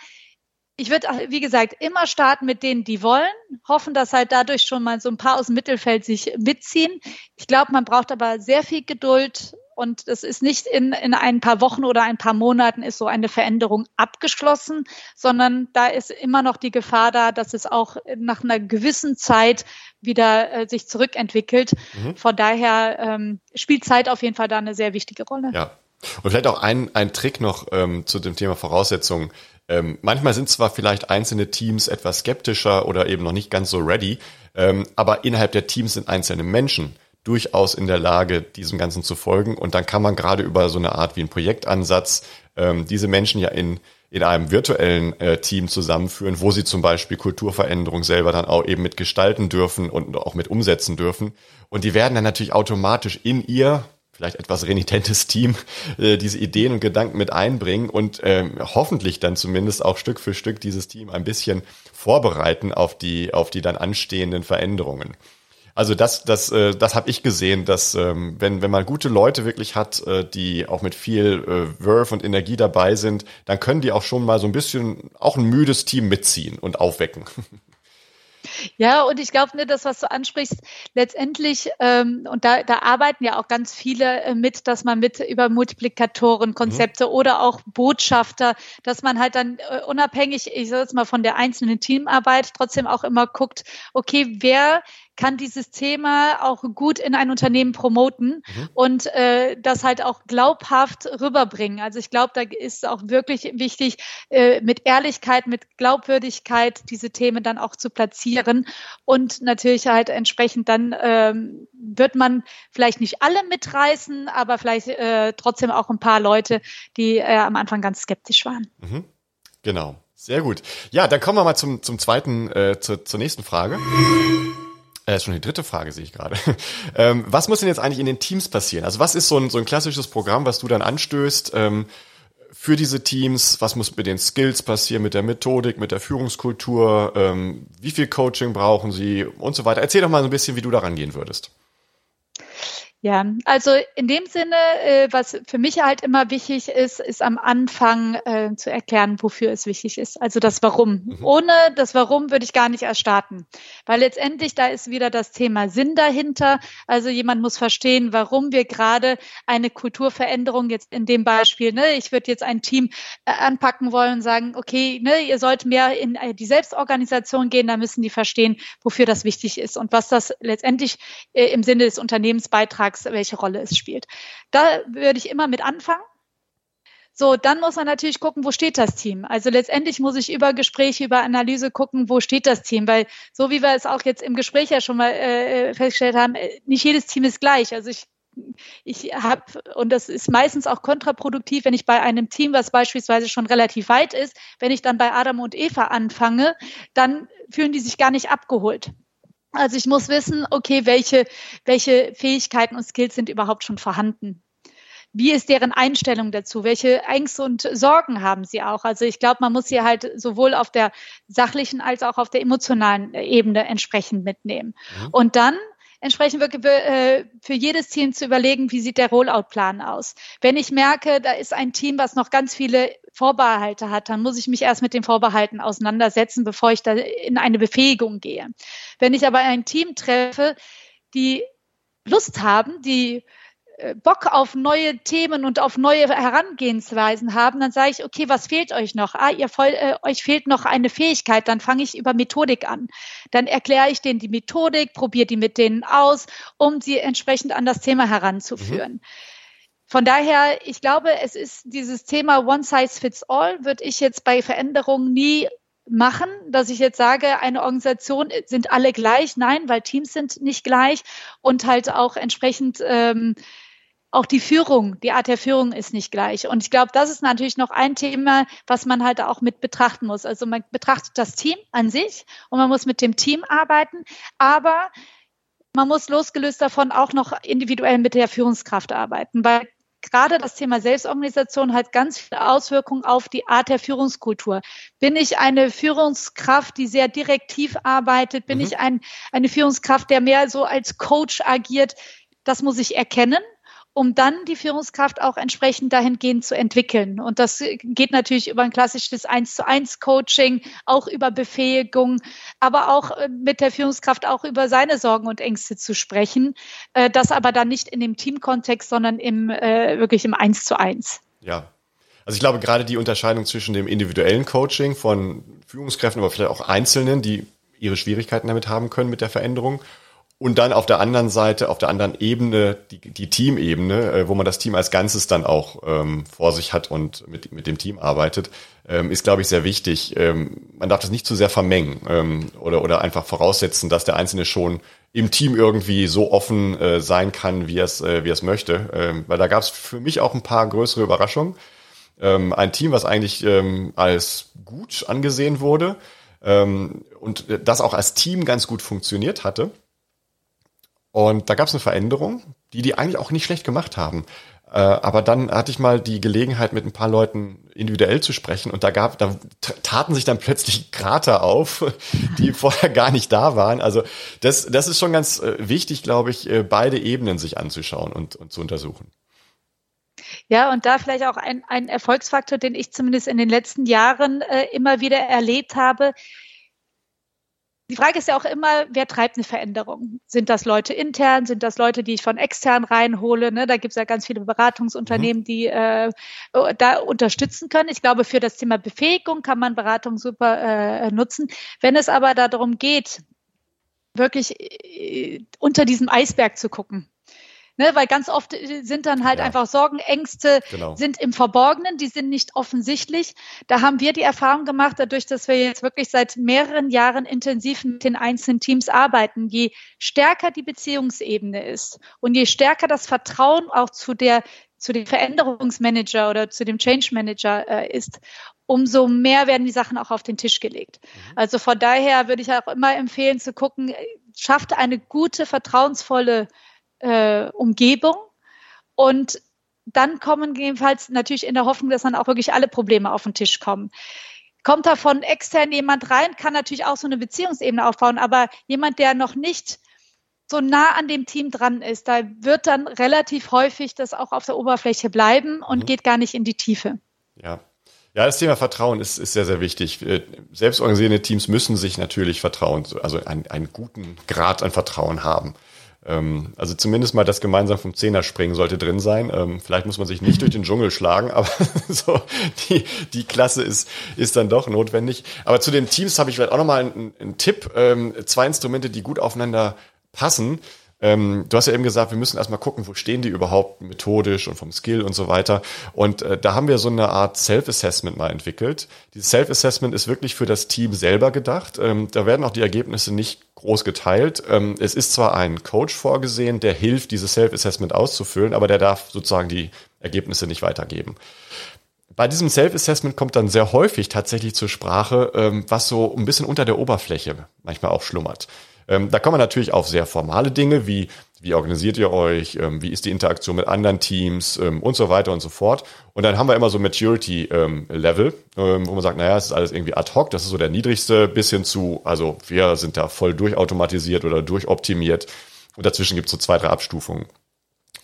ich würde, wie gesagt, immer starten mit denen, die wollen, hoffen, dass halt dadurch schon mal so ein paar aus dem Mittelfeld sich mitziehen. Ich glaube, man braucht aber sehr viel Geduld und es ist nicht in, in ein paar Wochen oder ein paar Monaten ist so eine Veränderung abgeschlossen, sondern da ist immer noch die Gefahr da, dass es auch nach einer gewissen Zeit wieder äh, sich zurückentwickelt. Mhm. Von daher ähm, spielt Zeit auf jeden Fall da eine sehr wichtige Rolle.
Ja. Und vielleicht auch ein, ein Trick noch ähm, zu dem Thema Voraussetzungen. Ähm, manchmal sind zwar vielleicht einzelne Teams etwas skeptischer oder eben noch nicht ganz so ready, ähm, aber innerhalb der Teams sind einzelne Menschen durchaus in der Lage, diesem Ganzen zu folgen. Und dann kann man gerade über so eine Art wie ein Projektansatz ähm, diese Menschen ja in, in einem virtuellen äh, Team zusammenführen, wo sie zum Beispiel Kulturveränderung selber dann auch eben mit gestalten dürfen und auch mit umsetzen dürfen. Und die werden dann natürlich automatisch in ihr vielleicht etwas renitentes Team äh, diese Ideen und Gedanken mit einbringen und ähm, hoffentlich dann zumindest auch Stück für Stück dieses Team ein bisschen vorbereiten auf die auf die dann anstehenden Veränderungen. Also das, das, äh, das habe ich gesehen, dass ähm, wenn, wenn man gute Leute wirklich hat, äh, die auch mit viel äh, Wurf und Energie dabei sind, dann können die auch schon mal so ein bisschen auch ein müdes Team mitziehen und aufwecken.
Ja, und ich glaube, ne, das, was du ansprichst, letztendlich, ähm, und da, da arbeiten ja auch ganz viele äh, mit, dass man mit über Multiplikatoren, Konzepte mhm. oder auch Botschafter, dass man halt dann äh, unabhängig, ich sage jetzt mal von der einzelnen Teamarbeit, trotzdem auch immer guckt, okay, wer kann dieses Thema auch gut in ein Unternehmen promoten mhm. und äh, das halt auch glaubhaft rüberbringen. Also ich glaube, da ist auch wirklich wichtig, äh, mit Ehrlichkeit, mit Glaubwürdigkeit diese Themen dann auch zu platzieren und natürlich halt entsprechend dann ähm, wird man vielleicht nicht alle mitreißen, aber vielleicht äh, trotzdem auch ein paar Leute, die äh, am Anfang ganz skeptisch waren.
Mhm. Genau. Sehr gut. Ja, dann kommen wir mal zum, zum zweiten, äh, zur, zur nächsten Frage. Äh, ist schon die dritte Frage, sehe ich gerade. Ähm, was muss denn jetzt eigentlich in den Teams passieren? Also was ist so ein, so ein klassisches Programm, was du dann anstößt ähm, für diese Teams? Was muss mit den Skills passieren, mit der Methodik, mit der Führungskultur? Ähm, wie viel Coaching brauchen sie und so weiter? Erzähl doch mal so ein bisschen, wie du da rangehen würdest.
Ja, also in dem Sinne, äh, was für mich halt immer wichtig ist, ist am Anfang äh, zu erklären, wofür es wichtig ist. Also das Warum. Mhm. Ohne das Warum würde ich gar nicht erst starten. Weil letztendlich da ist wieder das Thema Sinn dahinter. Also jemand muss verstehen, warum wir gerade eine Kulturveränderung jetzt in dem Beispiel, ne, ich würde jetzt ein Team äh, anpacken wollen und sagen, okay, ne, ihr sollt mehr in die Selbstorganisation gehen, da müssen die verstehen, wofür das wichtig ist und was das letztendlich im Sinne des Unternehmensbeitrags sagst, welche Rolle es spielt. Da würde ich immer mit anfangen. So, dann muss man natürlich gucken, wo steht das Team. Also letztendlich muss ich über Gespräche, über Analyse gucken, wo steht das Team, weil so wie wir es auch jetzt im Gespräch ja schon mal äh, festgestellt haben, äh, nicht jedes Team ist gleich. Also ich ich habe, und das ist meistens auch kontraproduktiv, wenn ich bei einem Team, was beispielsweise schon relativ weit ist, wenn ich dann bei Adam und Eva anfange, dann fühlen die sich gar nicht abgeholt. Also ich muss wissen, okay, welche, welche Fähigkeiten und Skills sind überhaupt schon vorhanden? Wie ist deren Einstellung dazu? Welche Ängste und Sorgen haben sie auch? Also ich glaube, man muss sie halt sowohl auf der sachlichen als auch auf der emotionalen Ebene entsprechend mitnehmen. Mhm. Und dann entsprechend wirklich für, äh, für jedes Team zu überlegen, wie sieht der Rollout-Plan aus. Wenn ich merke, da ist ein Team, was noch ganz viele Vorbehalte hat, dann muss ich mich erst mit den Vorbehalten auseinandersetzen, bevor ich da in eine Befähigung gehe. Wenn ich aber ein Team treffe, die Lust haben, die Bock auf neue Themen und auf neue Herangehensweisen haben, dann sage ich, okay, was fehlt euch noch? Ah, ihr voll, äh, euch fehlt noch eine Fähigkeit, dann fange ich über Methodik an. Dann erkläre ich denen die Methodik, probiere die mit denen aus, um sie entsprechend an das Thema heranzuführen. Mhm. Von daher, ich glaube, es ist dieses Thema One Size Fits All, würde ich jetzt bei Veränderungen nie machen, dass ich jetzt sage, eine Organisation sind alle gleich. Nein, weil Teams sind nicht gleich und halt auch entsprechend ähm, auch die Führung, die Art der Führung ist nicht gleich. Und ich glaube, das ist natürlich noch ein Thema, was man halt auch mit betrachten muss. Also man betrachtet das Team an sich und man muss mit dem Team arbeiten, aber man muss losgelöst davon auch noch individuell mit der Führungskraft arbeiten, weil gerade das Thema Selbstorganisation hat ganz viele Auswirkungen auf die Art der Führungskultur. Bin ich eine Führungskraft, die sehr direktiv arbeitet? Bin mhm. ich ein, eine Führungskraft, der mehr so als Coach agiert? Das muss ich erkennen um dann die Führungskraft auch entsprechend dahingehend zu entwickeln. Und das geht natürlich über ein klassisches Eins zu eins Coaching, auch über Befähigung, aber auch äh, mit der Führungskraft auch über seine Sorgen und Ängste zu sprechen. Äh, das aber dann nicht in dem Teamkontext, sondern im, äh, wirklich im Eins zu eins.
Ja. Also ich glaube gerade die Unterscheidung zwischen dem individuellen Coaching von Führungskräften, aber vielleicht auch Einzelnen, die ihre Schwierigkeiten damit haben können mit der Veränderung und dann auf der anderen Seite, auf der anderen Ebene, die, die Teamebene, äh, wo man das Team als Ganzes dann auch ähm, vor sich hat und mit, mit dem Team arbeitet, ähm, ist, glaube ich, sehr wichtig. Ähm, man darf das nicht zu sehr vermengen ähm, oder, oder einfach voraussetzen, dass der Einzelne schon im Team irgendwie so offen äh, sein kann, wie er es äh, wie es möchte. Ähm, weil da gab es für mich auch ein paar größere Überraschungen. Ähm, ein Team, was eigentlich ähm, als gut angesehen wurde ähm, und das auch als Team ganz gut funktioniert hatte und da gab es eine Veränderung, die die eigentlich auch nicht schlecht gemacht haben. Äh, aber dann hatte ich mal die Gelegenheit, mit ein paar Leuten individuell zu sprechen und da gab, da taten sich dann plötzlich Krater auf, die vorher gar nicht da waren. Also das, das ist schon ganz äh, wichtig, glaube ich, äh, beide Ebenen sich anzuschauen und, und zu untersuchen.
Ja, und da vielleicht auch ein, ein Erfolgsfaktor, den ich zumindest in den letzten Jahren äh, immer wieder erlebt habe, die Frage ist ja auch immer, wer treibt eine Veränderung? Sind das Leute intern? Sind das Leute, die ich von extern reinhole? Ne? Da gibt es ja ganz viele Beratungsunternehmen, mhm. die äh, da unterstützen können. Ich glaube, für das Thema Befähigung kann man Beratung super äh, nutzen. Wenn es aber darum geht, wirklich äh, unter diesem Eisberg zu gucken, Ne, weil ganz oft äh, sind dann halt ja. einfach Sorgen, Ängste genau. sind im Verborgenen, die sind nicht offensichtlich. Da haben wir die Erfahrung gemacht, dadurch, dass wir jetzt wirklich seit mehreren Jahren intensiv mit den einzelnen Teams arbeiten, je stärker die Beziehungsebene ist und je stärker das Vertrauen auch zu der zu dem Veränderungsmanager oder zu dem Change Manager äh, ist, umso mehr werden die Sachen auch auf den Tisch gelegt. Mhm. Also von daher würde ich auch immer empfehlen zu gucken, äh, schafft eine gute, vertrauensvolle äh, Umgebung und dann kommen gegebenenfalls natürlich in der Hoffnung, dass dann auch wirklich alle Probleme auf den Tisch kommen. Kommt da von extern jemand rein, kann natürlich auch so eine Beziehungsebene aufbauen, aber jemand, der noch nicht so nah an dem Team dran ist, da wird dann relativ häufig das auch auf der Oberfläche bleiben und mhm. geht gar nicht in die Tiefe.
Ja. Ja, das Thema Vertrauen ist, ist sehr, sehr wichtig. Äh, selbstorganisierte Teams müssen sich natürlich vertrauen, also einen, einen guten Grad an Vertrauen haben. Ähm, also zumindest mal das gemeinsam vom Zehner springen sollte drin sein. Ähm, vielleicht muss man sich nicht durch den Dschungel schlagen, aber so die, die Klasse ist, ist dann doch notwendig. Aber zu den Teams habe ich vielleicht auch nochmal einen, einen Tipp. Ähm, zwei Instrumente, die gut aufeinander passen. Ähm, du hast ja eben gesagt, wir müssen erstmal gucken, wo stehen die überhaupt methodisch und vom Skill und so weiter. Und äh, da haben wir so eine Art Self-Assessment mal entwickelt. Dieses Self-Assessment ist wirklich für das Team selber gedacht. Ähm, da werden auch die Ergebnisse nicht groß geteilt. Ähm, es ist zwar ein Coach vorgesehen, der hilft, dieses Self-Assessment auszufüllen, aber der darf sozusagen die Ergebnisse nicht weitergeben. Bei diesem Self-Assessment kommt dann sehr häufig tatsächlich zur Sprache, ähm, was so ein bisschen unter der Oberfläche manchmal auch schlummert. Ähm, da kommen wir natürlich auf sehr formale Dinge wie, wie organisiert ihr euch, ähm, wie ist die Interaktion mit anderen Teams ähm, und so weiter und so fort. Und dann haben wir immer so Maturity-Level, ähm, wo man sagt, naja, es ist alles irgendwie ad hoc, das ist so der niedrigste, bis hin zu, also wir sind da voll durchautomatisiert oder durchoptimiert. Und dazwischen gibt es so zwei, drei Abstufungen.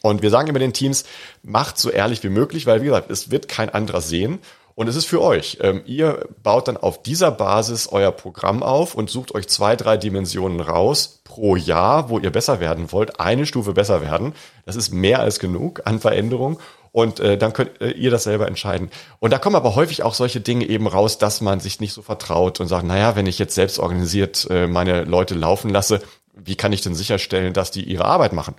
Und wir sagen immer den Teams, macht so ehrlich wie möglich, weil wie gesagt, es wird kein anderer sehen. Und es ist für euch. Ähm, ihr baut dann auf dieser Basis euer Programm auf und sucht euch zwei, drei Dimensionen raus pro Jahr, wo ihr besser werden wollt, eine Stufe besser werden. Das ist mehr als genug an Veränderung. Und äh, dann könnt äh, ihr das selber entscheiden. Und da kommen aber häufig auch solche Dinge eben raus, dass man sich nicht so vertraut und sagt, naja, wenn ich jetzt selbst organisiert äh, meine Leute laufen lasse, wie kann ich denn sicherstellen, dass die ihre Arbeit machen?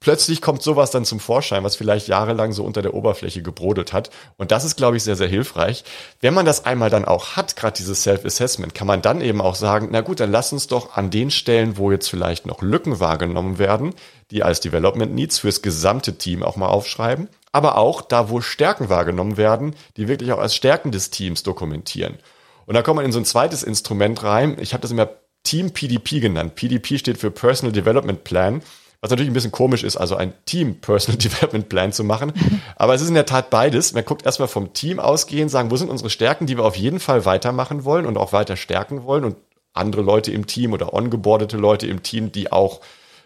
Plötzlich kommt sowas dann zum Vorschein, was vielleicht jahrelang so unter der Oberfläche gebrodelt hat. Und das ist, glaube ich, sehr, sehr hilfreich. Wenn man das einmal dann auch hat, gerade dieses Self-Assessment, kann man dann eben auch sagen, na gut, dann lass uns doch an den Stellen, wo jetzt vielleicht noch Lücken wahrgenommen werden, die als Development Needs fürs gesamte Team auch mal aufschreiben, aber auch da, wo Stärken wahrgenommen werden, die wirklich auch als Stärken des Teams dokumentieren. Und da kommt man in so ein zweites Instrument rein. Ich habe das immer Team PDP genannt. PDP steht für Personal Development Plan. Was natürlich ein bisschen komisch ist, also ein Team Personal Development Plan zu machen. Aber es ist in der Tat beides. Man guckt erstmal vom Team ausgehen, sagen, wo sind unsere Stärken, die wir auf jeden Fall weitermachen wollen und auch weiter stärken wollen und andere Leute im Team oder ongeboardete Leute im Team, die auch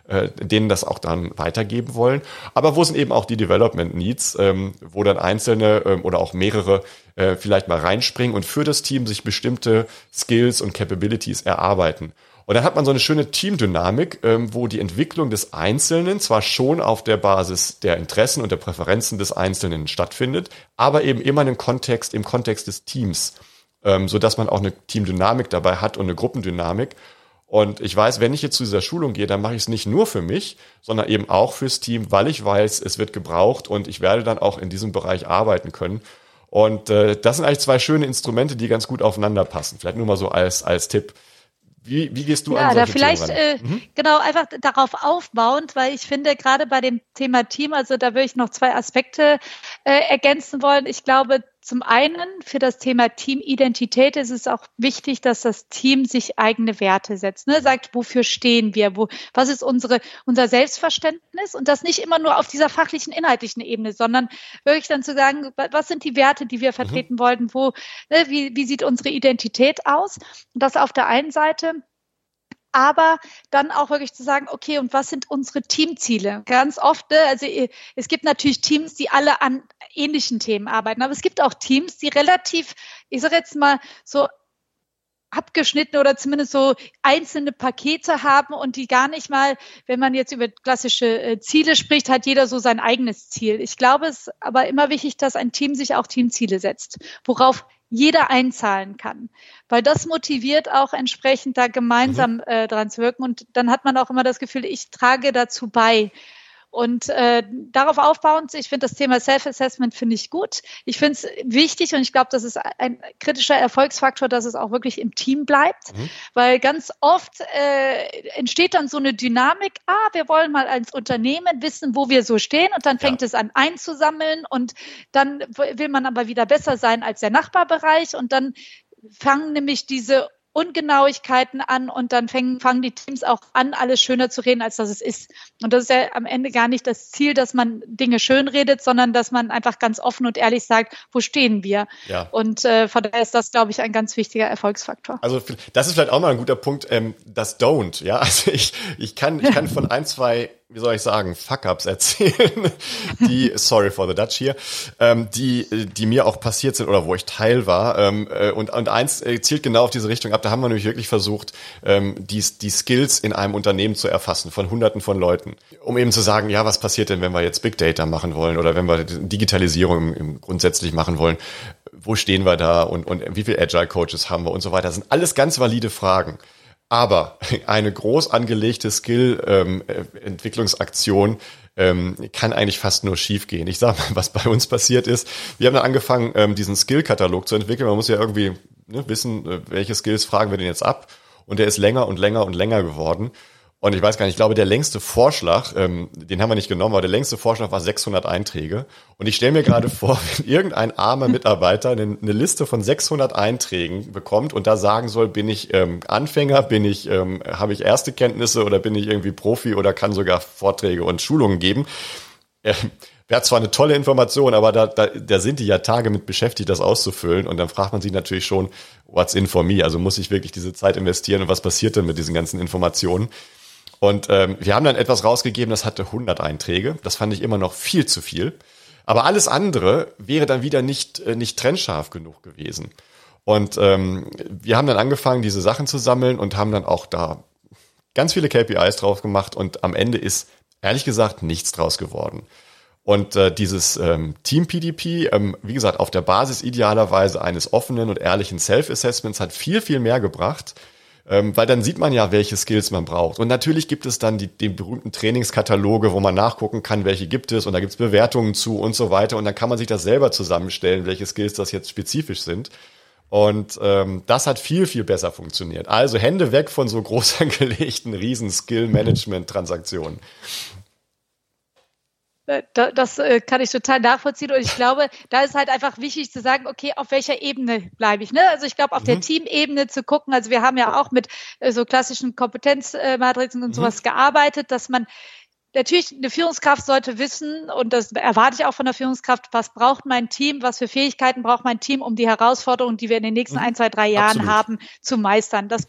äh, denen das auch dann weitergeben wollen. Aber wo sind eben auch die Development Needs, ähm, wo dann einzelne ähm, oder auch mehrere äh, vielleicht mal reinspringen und für das Team sich bestimmte Skills und Capabilities erarbeiten. Und dann hat man so eine schöne Teamdynamik, ähm, wo die Entwicklung des Einzelnen zwar schon auf der Basis der Interessen und der Präferenzen des Einzelnen stattfindet, aber eben immer einen Kontext im Kontext des Teams, ähm, so dass man auch eine Teamdynamik dabei hat und eine Gruppendynamik. Und ich weiß, wenn ich jetzt zu dieser Schulung gehe, dann mache ich es nicht nur für mich, sondern eben auch fürs Team, weil ich weiß, es wird gebraucht und ich werde dann auch in diesem Bereich arbeiten können. Und äh, das sind eigentlich zwei schöne Instrumente, die ganz gut aufeinander passen. Vielleicht nur mal so als, als Tipp. Wie, wie gehst du
ja,
an
solche da vielleicht äh, mhm. genau einfach darauf aufbauend, weil ich finde gerade bei dem Thema Team, also da würde ich noch zwei Aspekte äh, ergänzen wollen. Ich glaube, zum einen für das Thema Teamidentität ist es auch wichtig, dass das Team sich eigene Werte setzt. Ne? Sagt, wofür stehen wir? Wo, was ist unsere, unser Selbstverständnis? Und das nicht immer nur auf dieser fachlichen, inhaltlichen Ebene, sondern wirklich dann zu sagen, was sind die Werte, die wir mhm. vertreten mhm. wollten? Wo, ne, wie, wie sieht unsere Identität aus? Und das auf der einen Seite aber dann auch wirklich zu sagen, okay, und was sind unsere Teamziele? Ganz oft, ne, also äh, es gibt natürlich Teams, die alle an ähnlichen Themen arbeiten, aber es gibt auch Teams, die relativ, ich sage jetzt mal so abgeschnitten oder zumindest so einzelne Pakete haben und die gar nicht mal, wenn man jetzt über klassische äh, Ziele spricht, hat jeder so sein eigenes Ziel. Ich glaube, es ist aber immer wichtig, dass ein Team sich auch Teamziele setzt, worauf jeder einzahlen kann. Weil das motiviert auch entsprechend da gemeinsam mhm. äh, dran zu wirken. Und dann hat man auch immer das Gefühl, ich trage dazu bei. Und äh, darauf aufbauend, ich finde das Thema Self-Assessment finde ich gut. Ich finde es wichtig und ich glaube, das ist ein kritischer Erfolgsfaktor, dass es auch wirklich im Team bleibt, mhm. weil ganz oft äh, entsteht dann so eine Dynamik, ah, wir wollen mal als Unternehmen wissen, wo wir so stehen und dann fängt ja. es an einzusammeln und dann will man aber wieder besser sein als der Nachbarbereich und dann fangen nämlich diese Ungenauigkeiten an und dann fangen, fangen die Teams auch an, alles schöner zu reden, als das es ist. Und das ist ja am Ende gar nicht das Ziel, dass man Dinge schön redet, sondern dass man einfach ganz offen und ehrlich sagt, wo stehen wir? Ja. Und äh, von daher ist das, glaube ich, ein ganz wichtiger Erfolgsfaktor.
Also das ist vielleicht auch mal ein guter Punkt, ähm, das Don't. Ja, also ich, ich kann, ich kann von ein, zwei wie soll ich sagen, Fuck-ups erzählen, die, sorry for the Dutch hier, ähm, die, die mir auch passiert sind oder wo ich Teil war. Ähm, äh, und, und eins äh, zielt genau auf diese Richtung ab. Da haben wir nämlich wirklich versucht, ähm, die, die Skills in einem Unternehmen zu erfassen von hunderten von Leuten. Um eben zu sagen, ja, was passiert denn, wenn wir jetzt Big Data machen wollen oder wenn wir Digitalisierung im, im grundsätzlich machen wollen? Wo stehen wir da und, und wie viele Agile Coaches haben wir und so weiter? Das sind alles ganz valide Fragen. Aber eine groß angelegte Skill-Entwicklungsaktion ähm, ähm, kann eigentlich fast nur schief gehen. Ich sage mal, was bei uns passiert ist. Wir haben dann angefangen, ähm, diesen Skill-Katalog zu entwickeln. Man muss ja irgendwie ne, wissen, äh, welche Skills fragen wir denn jetzt ab. Und der ist länger und länger und länger geworden. Und ich weiß gar nicht, ich glaube, der längste Vorschlag, ähm, den haben wir nicht genommen, aber der längste Vorschlag war 600 Einträge. Und ich stelle mir gerade vor, wenn irgendein armer Mitarbeiter eine, eine, Liste von 600 Einträgen bekommt und da sagen soll, bin ich ähm, Anfänger, bin ich, ähm, habe ich erste Kenntnisse oder bin ich irgendwie Profi oder kann sogar Vorträge und Schulungen geben. Äh, Wäre zwar eine tolle Information, aber da, da, da sind die ja Tage mit beschäftigt, das auszufüllen. Und dann fragt man sich natürlich schon, what's in for me? Also muss ich wirklich diese Zeit investieren und was passiert denn mit diesen ganzen Informationen? Und ähm, wir haben dann etwas rausgegeben, das hatte 100 Einträge. Das fand ich immer noch viel zu viel. Aber alles andere wäre dann wieder nicht, äh, nicht trennscharf genug gewesen. Und ähm, wir haben dann angefangen, diese Sachen zu sammeln und haben dann auch da ganz viele KPIs drauf gemacht und am Ende ist ehrlich gesagt nichts draus geworden. Und äh, dieses ähm, Team PDP, ähm, wie gesagt, auf der Basis idealerweise eines offenen und ehrlichen Self-Assessments hat viel, viel mehr gebracht, ähm, weil dann sieht man ja, welche Skills man braucht. Und natürlich gibt es dann die, die berühmten Trainingskataloge, wo man nachgucken kann, welche gibt es und da gibt es Bewertungen zu und so weiter. Und dann kann man sich das selber zusammenstellen, welche Skills das jetzt spezifisch sind. Und ähm, das hat viel, viel besser funktioniert. Also Hände weg von so groß angelegten Riesen-Skill-Management-Transaktionen.
Das äh, kann ich total nachvollziehen. Und ich glaube, da ist halt einfach wichtig zu sagen, okay, auf welcher Ebene bleibe ich? Ne? Also ich glaube, auf mhm. der Teamebene zu gucken, also wir haben ja auch mit äh, so klassischen Kompetenzmatrizen und mhm. sowas gearbeitet, dass man natürlich, eine Führungskraft sollte wissen, und das erwarte ich auch von der Führungskraft, was braucht mein Team, was für Fähigkeiten braucht mein Team, um die Herausforderungen, die wir in den nächsten mhm. ein, zwei, drei Jahren Absolut. haben, zu meistern. Das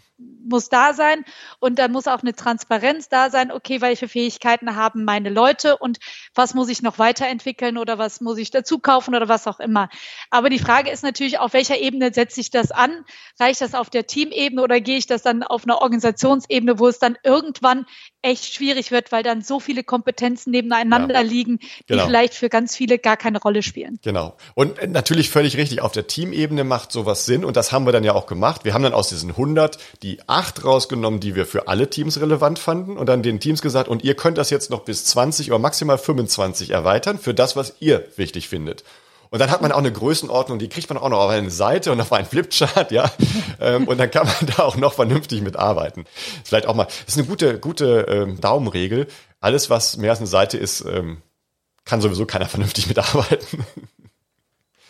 muss da sein und dann muss auch eine Transparenz da sein, okay, welche Fähigkeiten haben meine Leute und was muss ich noch weiterentwickeln oder was muss ich dazu kaufen oder was auch immer. Aber die Frage ist natürlich, auf welcher Ebene setze ich das an? Reicht das auf der Teamebene oder gehe ich das dann auf einer Organisationsebene, wo es dann irgendwann echt schwierig wird, weil dann so viele Kompetenzen nebeneinander ja, liegen, die genau. vielleicht für ganz viele gar keine Rolle spielen.
Genau. Und äh, natürlich völlig richtig, auf der Teamebene macht sowas Sinn und das haben wir dann ja auch gemacht. Wir haben dann aus diesen 100 die acht rausgenommen, die wir für alle Teams relevant fanden und dann den Teams gesagt, und ihr könnt das jetzt noch bis 20 oder maximal 25 erweitern für das, was ihr wichtig findet. Und dann hat man auch eine Größenordnung, die kriegt man auch noch auf eine Seite und auf einen Flipchart, ja. Ähm, und dann kann man da auch noch vernünftig mitarbeiten. Vielleicht auch mal, das ist eine gute, gute ähm, Daumenregel. Alles, was mehr als eine Seite ist, ähm, kann sowieso keiner vernünftig mitarbeiten.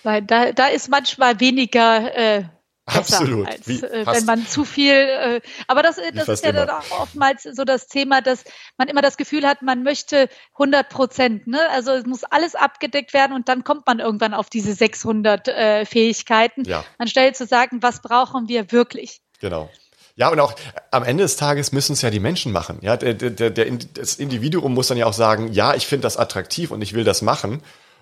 Weil da, da ist manchmal weniger äh, Absolut. Als, Wie, äh, wenn man zu viel, äh, aber das, das ist ja immer. dann auch oftmals so das Thema, dass man immer das Gefühl hat, man möchte 100 Prozent, ne? Also es muss alles abgedeckt werden und dann kommt man irgendwann auf diese 600 äh, Fähigkeiten, ja. anstelle zu sagen, was brauchen wir wirklich?
Genau. Ja, und auch am Ende des Tages müssen es ja die Menschen machen. Ja, der, der, der, das Individuum muss dann ja auch sagen, ja, ich finde das attraktiv und ich will das machen.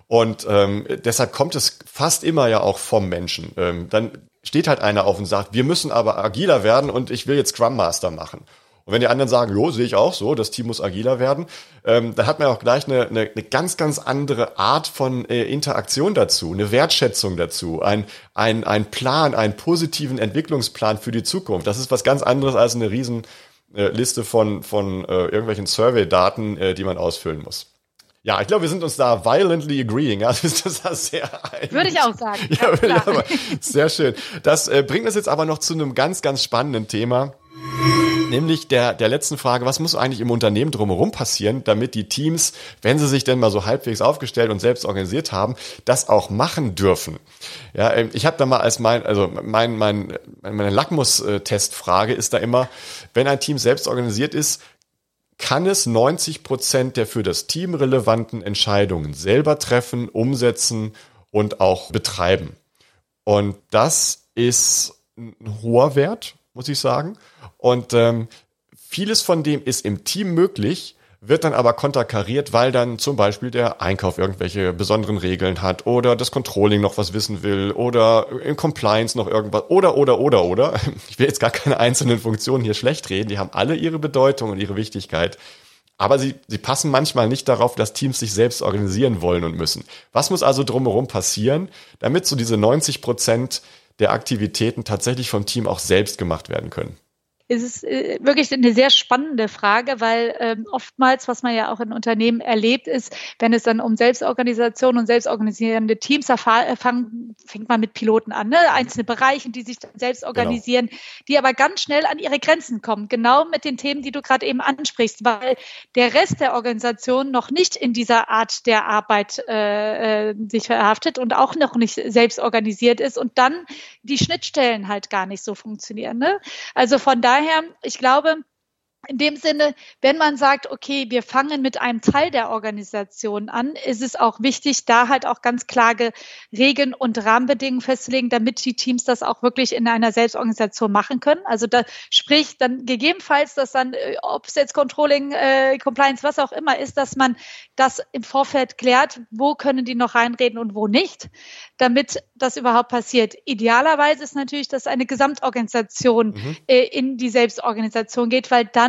Und ähm, deshalb kommt es fast immer ja auch vom Menschen. Ähm, dann steht halt einer auf und sagt, wir müssen aber agiler werden und ich will jetzt Scrum Master machen. Und wenn die anderen sagen, jo, sehe ich auch so, das Team muss agiler werden, ähm, dann hat man auch gleich eine, eine, eine ganz, ganz andere Art von äh, Interaktion dazu, eine Wertschätzung dazu, ein, ein, ein Plan, einen positiven Entwicklungsplan für die Zukunft. Das ist was ganz anderes als eine riesen äh, von, von äh, irgendwelchen Survey-Daten, äh, die man ausfüllen muss. Ja, ich glaube, wir sind uns da violently agreeing. Also ist das da sehr
einig. Würde ich auch sagen. Ja, klar.
Aber, sehr schön. Das äh, bringt uns jetzt aber noch zu einem ganz, ganz spannenden Thema. Nämlich der, der letzten Frage, was muss eigentlich im Unternehmen drumherum passieren, damit die Teams, wenn sie sich denn mal so halbwegs aufgestellt und selbst organisiert haben, das auch machen dürfen. Ja, ähm, ich habe da mal als mein, also mein, mein, meine Lackmustestfrage ist da immer, wenn ein Team selbst organisiert ist, kann es 90 Prozent der für das Team relevanten Entscheidungen selber treffen, umsetzen und auch betreiben. Und das ist ein hoher Wert, muss ich sagen. Und ähm, vieles von dem ist im Team möglich, wird dann aber konterkariert, weil dann zum Beispiel der Einkauf irgendwelche besonderen Regeln hat oder das Controlling noch was wissen will oder in Compliance noch irgendwas oder, oder, oder, oder. Ich will jetzt gar keine einzelnen Funktionen hier schlecht reden, die haben alle ihre Bedeutung und ihre Wichtigkeit. Aber sie, sie passen manchmal nicht darauf, dass Teams sich selbst organisieren wollen und müssen. Was muss also drumherum passieren, damit so diese 90 Prozent der Aktivitäten tatsächlich vom Team auch selbst gemacht werden können?
Ist es äh, wirklich eine sehr spannende Frage, weil ähm, oftmals, was man ja auch in Unternehmen erlebt, ist, wenn es dann um Selbstorganisation und selbstorganisierende Teams erfangen, fängt man mit Piloten an, ne? einzelne Bereiche, die sich dann selbst genau. organisieren, genau. die aber ganz schnell an ihre Grenzen kommen, genau mit den Themen, die du gerade eben ansprichst, weil der Rest der Organisation noch nicht in dieser Art der Arbeit äh, äh sich verhaftet und auch noch nicht selbst organisiert ist und dann die Schnittstellen halt gar nicht so funktionieren. Ne? Also von daher daher, ich glaube, in dem Sinne, wenn man sagt, okay, wir fangen mit einem Teil der Organisation an, ist es auch wichtig, da halt auch ganz klare Regeln und Rahmenbedingungen festzulegen, damit die Teams das auch wirklich in einer Selbstorganisation machen können. Also da sprich dann gegebenenfalls, dass dann, äh, ob es jetzt Controlling, äh, Compliance, was auch immer ist, dass man das im Vorfeld klärt, wo können die noch reinreden und wo nicht, damit das überhaupt passiert. Idealerweise ist natürlich, dass eine Gesamtorganisation mhm. äh, in die Selbstorganisation geht, weil dann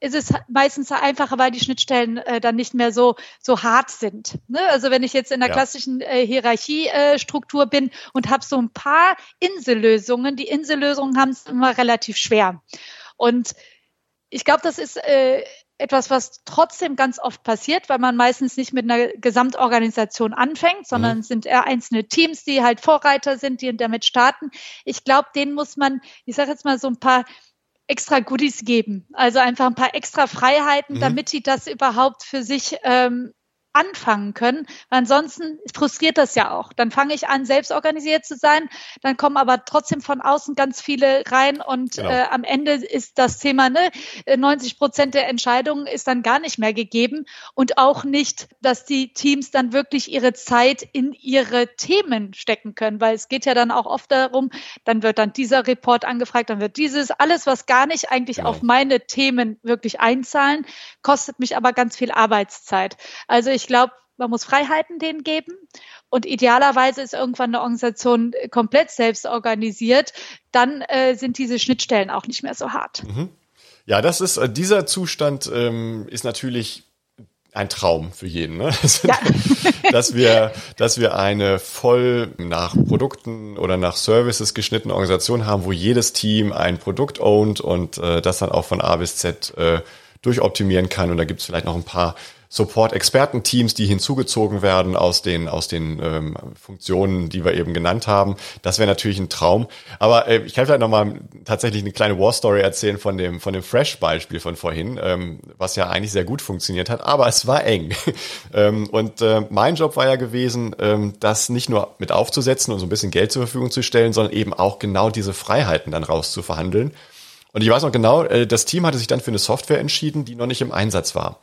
ist es meistens einfacher, weil die Schnittstellen äh, dann nicht mehr so, so hart sind. Ne? Also wenn ich jetzt in der ja. klassischen äh, Hierarchiestruktur äh, bin und habe so ein paar Insellösungen, die Insellösungen haben es immer relativ schwer. Und ich glaube, das ist äh, etwas, was trotzdem ganz oft passiert, weil man meistens nicht mit einer Gesamtorganisation anfängt, sondern mhm. sind eher einzelne Teams, die halt Vorreiter sind, die damit starten. Ich glaube, denen muss man, ich sage jetzt mal so ein paar extra Goodies geben. Also einfach ein paar extra Freiheiten, mhm. damit die das überhaupt für sich ähm, anfangen können. Weil ansonsten frustriert das ja auch. Dann fange ich an, selbst organisiert zu sein, dann kommen aber trotzdem von außen ganz viele rein und genau. äh, am Ende ist das Thema, ne, 90 Prozent der Entscheidungen ist dann gar nicht mehr gegeben und auch nicht, dass die Teams dann wirklich ihre Zeit in ihre Themen stecken können, weil es geht ja dann auch oft darum, dann wird dann dieser Report angefragt, dann wird dieses, alles, was gar nicht eigentlich genau. auf meine Themen wirklich einzahlen, kostet mich aber ganz viel Arbeitszeit. Also ich glaube, man muss Freiheiten denen geben. Und idealerweise ist irgendwann eine Organisation komplett selbst organisiert. Dann äh, sind diese Schnittstellen auch nicht mehr so hart. Mhm.
Ja, das ist, äh, dieser Zustand ähm, ist natürlich ein Traum für jeden, ne? Ja. dass wir, dass wir eine voll nach Produkten oder nach Services geschnittene Organisation haben, wo jedes Team ein Produkt ownt und äh, das dann auch von A bis Z äh, durchoptimieren kann. Und da gibt es vielleicht noch ein paar Support-Experten-Teams, die hinzugezogen werden aus den, aus den ähm, Funktionen, die wir eben genannt haben. Das wäre natürlich ein Traum. Aber äh, ich kann vielleicht nochmal tatsächlich eine kleine War-Story erzählen von dem, von dem Fresh-Beispiel von vorhin, ähm, was ja eigentlich sehr gut funktioniert hat, aber es war eng. ähm, und äh, mein Job war ja gewesen, ähm, das nicht nur mit aufzusetzen und so ein bisschen Geld zur Verfügung zu stellen, sondern eben auch genau diese Freiheiten dann rauszuverhandeln. Und ich weiß noch genau, äh, das Team hatte sich dann für eine Software entschieden, die noch nicht im Einsatz war.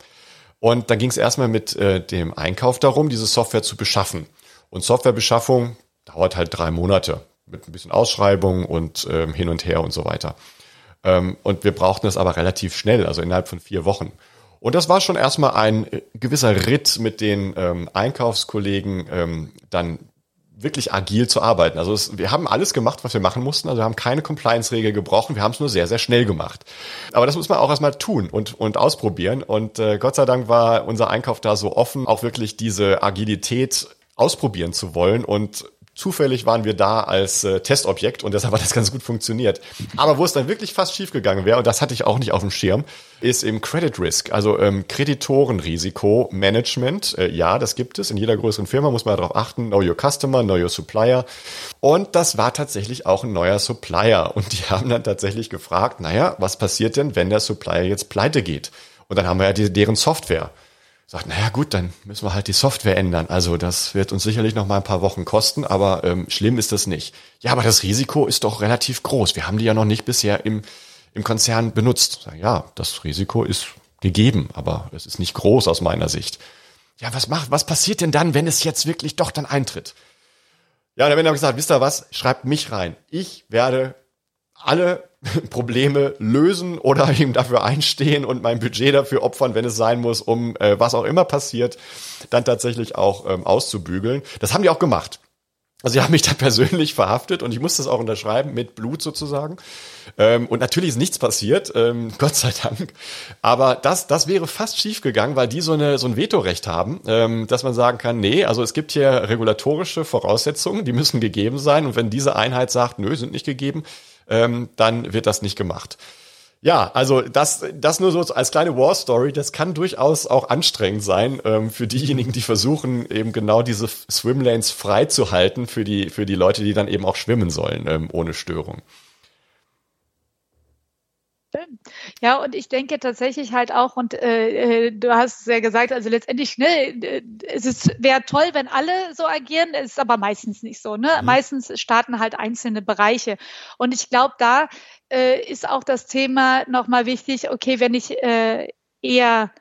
Und dann ging es erstmal mit äh, dem Einkauf darum, diese Software zu beschaffen. Und Softwarebeschaffung dauert halt drei Monate mit ein bisschen Ausschreibung und ähm, hin und her und so weiter. Ähm, und wir brauchten es aber relativ schnell, also innerhalb von vier Wochen. Und das war schon erstmal ein äh, gewisser Ritt mit den ähm, Einkaufskollegen, ähm, dann wirklich agil zu arbeiten. Also es, wir haben alles gemacht, was wir machen mussten. Also wir haben keine Compliance-Regel gebrochen. Wir haben es nur sehr, sehr schnell gemacht. Aber das muss man auch erstmal tun und, und ausprobieren. Und äh, Gott sei Dank war unser Einkauf da so offen, auch wirklich diese Agilität ausprobieren zu wollen und Zufällig waren wir da als äh, Testobjekt und deshalb hat das ganz gut funktioniert. Aber wo es dann wirklich fast schief gegangen wäre, und das hatte ich auch nicht auf dem Schirm, ist im Credit Risk, also ähm, Kreditorenrisiko Management. Äh, ja, das gibt es. In jeder größeren Firma muss man darauf achten. Know your customer, know your supplier. Und das war tatsächlich auch ein neuer Supplier. Und die haben dann tatsächlich gefragt, naja, was passiert denn, wenn der Supplier jetzt pleite geht? Und dann haben wir ja die, deren Software sagt, naja gut, dann müssen wir halt die Software ändern. Also das wird uns sicherlich noch mal ein paar Wochen kosten, aber ähm, schlimm ist das nicht. Ja, aber das Risiko ist doch relativ groß. Wir haben die ja noch nicht bisher im, im Konzern benutzt. Ja, das Risiko ist gegeben, aber es ist nicht groß aus meiner Sicht. Ja, was macht, was passiert denn dann, wenn es jetzt wirklich doch dann eintritt? Ja, dann haben wir gesagt, wisst ihr was? Schreibt mich rein. Ich werde alle Probleme lösen oder eben dafür einstehen und mein Budget dafür opfern, wenn es sein muss, um äh, was auch immer passiert, dann tatsächlich auch ähm, auszubügeln. Das haben die auch gemacht. Also sie haben mich da persönlich verhaftet und ich musste es auch unterschreiben, mit Blut sozusagen. Ähm, und natürlich ist nichts passiert, ähm, Gott sei Dank. Aber das, das wäre fast schief gegangen, weil die so, eine, so ein Vetorecht haben, ähm, dass man sagen kann, nee, also es gibt hier regulatorische Voraussetzungen, die müssen gegeben sein. Und wenn diese Einheit sagt, nö, sind nicht gegeben, ähm, dann wird das nicht gemacht. Ja, also das, das nur so als kleine War Story. Das kann durchaus auch anstrengend sein ähm, für diejenigen, die versuchen, eben genau diese Swimlanes freizuhalten für die, für die Leute, die dann eben auch schwimmen sollen, ähm, ohne Störung.
Ja, und ich denke tatsächlich halt auch, und äh, äh du hast es ja gesagt, also letztendlich, ne, es wäre toll, wenn alle so agieren, es ist aber meistens nicht so. Ne? Mhm. Meistens starten halt einzelne Bereiche. Und ich glaube, da äh, ist auch das Thema nochmal wichtig, okay, wenn ich äh, eher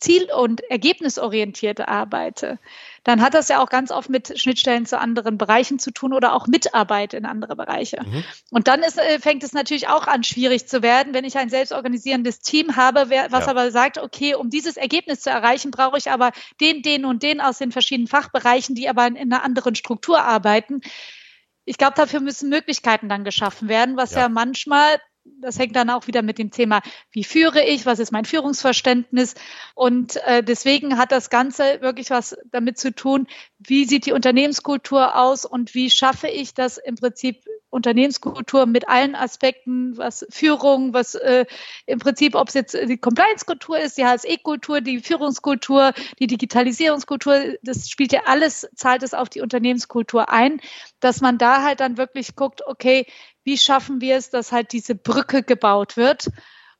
ziel- und ergebnisorientiert arbeite, dann hat das ja auch ganz oft mit Schnittstellen zu anderen Bereichen zu tun oder auch Mitarbeit in andere Bereiche. Mhm. Und dann ist, äh, fängt es natürlich auch an, schwierig zu werden, wenn ich ein selbstorganisierendes Team habe, was ja. aber sagt, okay, um dieses Ergebnis zu erreichen, brauche ich aber den, den und den aus den verschiedenen Fachbereichen, die aber in einer anderen Struktur arbeiten. Ich glaube, dafür müssen Möglichkeiten dann geschaffen werden, was ja, ja manchmal das hängt dann auch wieder mit dem Thema, wie führe ich, was ist mein Führungsverständnis. Und äh, deswegen hat das Ganze wirklich was damit zu tun, wie sieht die Unternehmenskultur aus und wie schaffe ich das im Prinzip Unternehmenskultur mit allen Aspekten, was Führung, was äh, im Prinzip, ob es jetzt die Compliance-Kultur ist, die HSE-Kultur, die Führungskultur, die Digitalisierungskultur, das spielt ja alles, zahlt es auf die Unternehmenskultur ein, dass man da halt dann wirklich guckt, okay, wie schaffen wir es, dass halt diese Brücke gebaut wird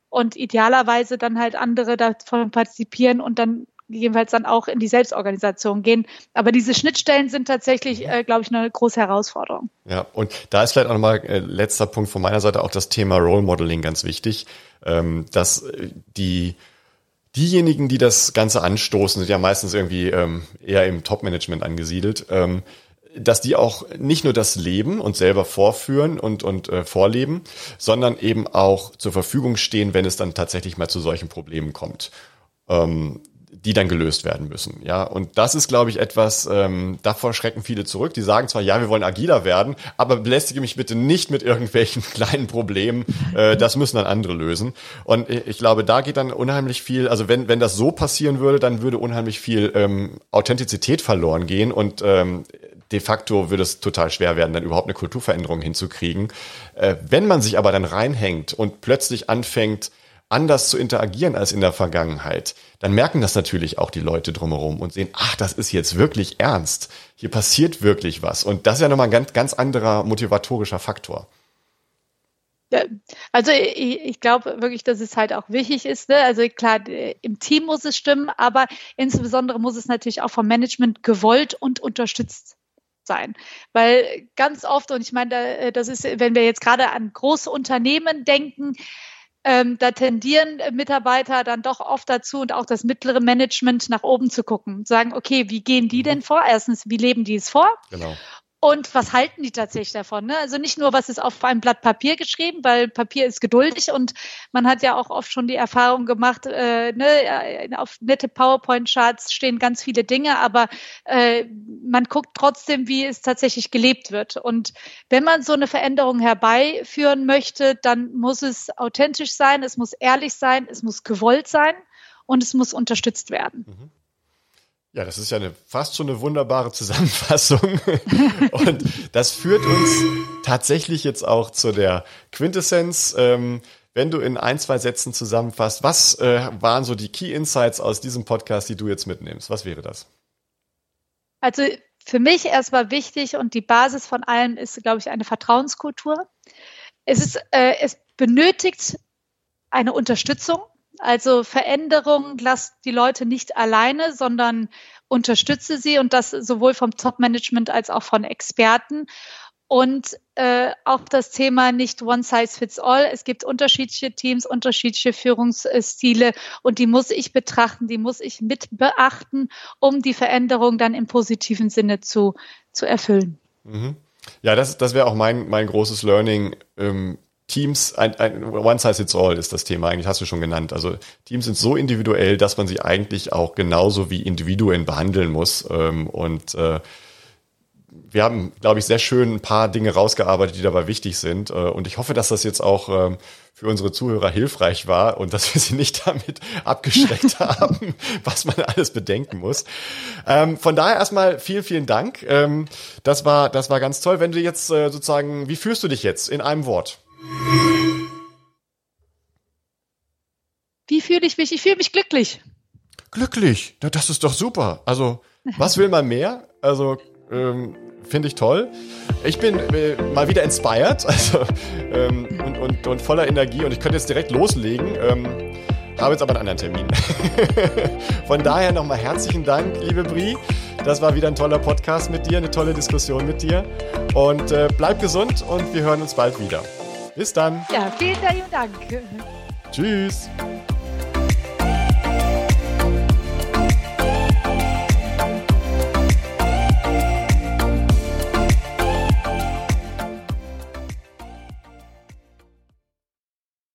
und idealerweise dann halt andere davon partizipieren und dann gegebenenfalls dann auch in die Selbstorganisation gehen. Aber diese Schnittstellen sind tatsächlich, äh, glaube ich, eine große Herausforderung.
Ja, und da ist vielleicht auch nochmal äh, letzter Punkt von meiner Seite auch das Thema Role Modeling ganz wichtig, ähm, dass äh, die diejenigen, die das Ganze anstoßen, sind ja meistens irgendwie ähm, eher im Top-Management angesiedelt. Ähm, dass die auch nicht nur das leben und selber vorführen und, und äh, vorleben, sondern eben auch zur Verfügung stehen, wenn es dann tatsächlich mal zu solchen Problemen kommt. Ähm, die dann gelöst werden müssen. Ja, und das ist, glaube ich, etwas, ähm, davor schrecken viele zurück. Die sagen zwar, ja, wir wollen agiler werden, aber belästige mich bitte nicht mit irgendwelchen kleinen Problemen. Äh, das müssen dann andere lösen. Und ich glaube, da geht dann unheimlich viel, also wenn, wenn das so passieren würde, dann würde unheimlich viel ähm, Authentizität verloren gehen und ähm, de facto würde es total schwer werden, dann überhaupt eine Kulturveränderung hinzukriegen. Äh, wenn man sich aber dann reinhängt und plötzlich anfängt, anders zu interagieren als in der Vergangenheit, dann merken das natürlich auch die Leute drumherum und sehen, ach, das ist jetzt wirklich ernst. Hier passiert wirklich was. Und das ist ja nochmal ein ganz, ganz anderer motivatorischer Faktor.
Ja, also ich, ich glaube wirklich, dass es halt auch wichtig ist. Ne? Also klar, im Team muss es stimmen, aber insbesondere muss es natürlich auch vom Management gewollt und unterstützt sein. Weil ganz oft, und ich meine, das ist, wenn wir jetzt gerade an große Unternehmen denken, ähm, da tendieren Mitarbeiter dann doch oft dazu und auch das mittlere Management nach oben zu gucken, sagen, okay, wie gehen die mhm. denn vor? Erstens, wie leben die es vor? Genau. Und was halten die tatsächlich davon? Ne? Also nicht nur, was ist auf einem Blatt Papier geschrieben, weil Papier ist geduldig und man hat ja auch oft schon die Erfahrung gemacht, äh, ne, äh, auf nette PowerPoint-Charts stehen ganz viele Dinge, aber äh, man guckt trotzdem, wie es tatsächlich gelebt wird. Und wenn man so eine Veränderung herbeiführen möchte, dann muss es authentisch sein, es muss ehrlich sein, es muss gewollt sein und es muss unterstützt werden. Mhm.
Ja, das ist ja eine, fast schon eine wunderbare Zusammenfassung. Und das führt uns tatsächlich jetzt auch zu der Quintessenz. Ähm, wenn du in ein, zwei Sätzen zusammenfasst, was äh, waren so die Key Insights aus diesem Podcast, die du jetzt mitnimmst? Was wäre das?
Also für mich erstmal wichtig und die Basis von allem ist, glaube ich, eine Vertrauenskultur. Es ist, äh, es benötigt eine Unterstützung also Veränderung, lass die Leute nicht alleine, sondern unterstütze sie und das sowohl vom Top-Management als auch von Experten. Und äh, auch das Thema nicht one size fits all. Es gibt unterschiedliche Teams, unterschiedliche Führungsstile und die muss ich betrachten, die muss ich mit beachten, um die Veränderung dann im positiven Sinne zu, zu erfüllen.
Mhm. Ja, das, das wäre auch mein, mein großes Learning. Ähm, Teams, ein, ein One Size Fits All ist das Thema, eigentlich hast du schon genannt. Also Teams sind so individuell, dass man sie eigentlich auch genauso wie Individuen behandeln muss. Ähm, und äh, wir haben, glaube ich, sehr schön ein paar Dinge rausgearbeitet, die dabei wichtig sind. Äh, und ich hoffe, dass das jetzt auch ähm, für unsere Zuhörer hilfreich war und dass wir sie nicht damit abgeschreckt haben, was man alles bedenken muss. Ähm, von daher erstmal vielen, vielen Dank. Ähm, das war, das war ganz toll. Wenn du jetzt äh, sozusagen, wie fühlst du dich jetzt in einem Wort?
Wie fühle ich mich? Ich fühle mich glücklich.
Glücklich? Das ist doch super. Also, was will man mehr? Also, ähm, finde ich toll. Ich bin äh, mal wieder inspired also, ähm, und, und, und voller Energie und ich könnte jetzt direkt loslegen. Ähm, habe jetzt aber einen anderen Termin. Von daher nochmal herzlichen Dank, liebe Brie. Das war wieder ein toller Podcast mit dir, eine tolle Diskussion mit dir. Und äh, bleib gesund und wir hören uns bald wieder. Bis dann.
Ja, vielen Dank.
Tschüss.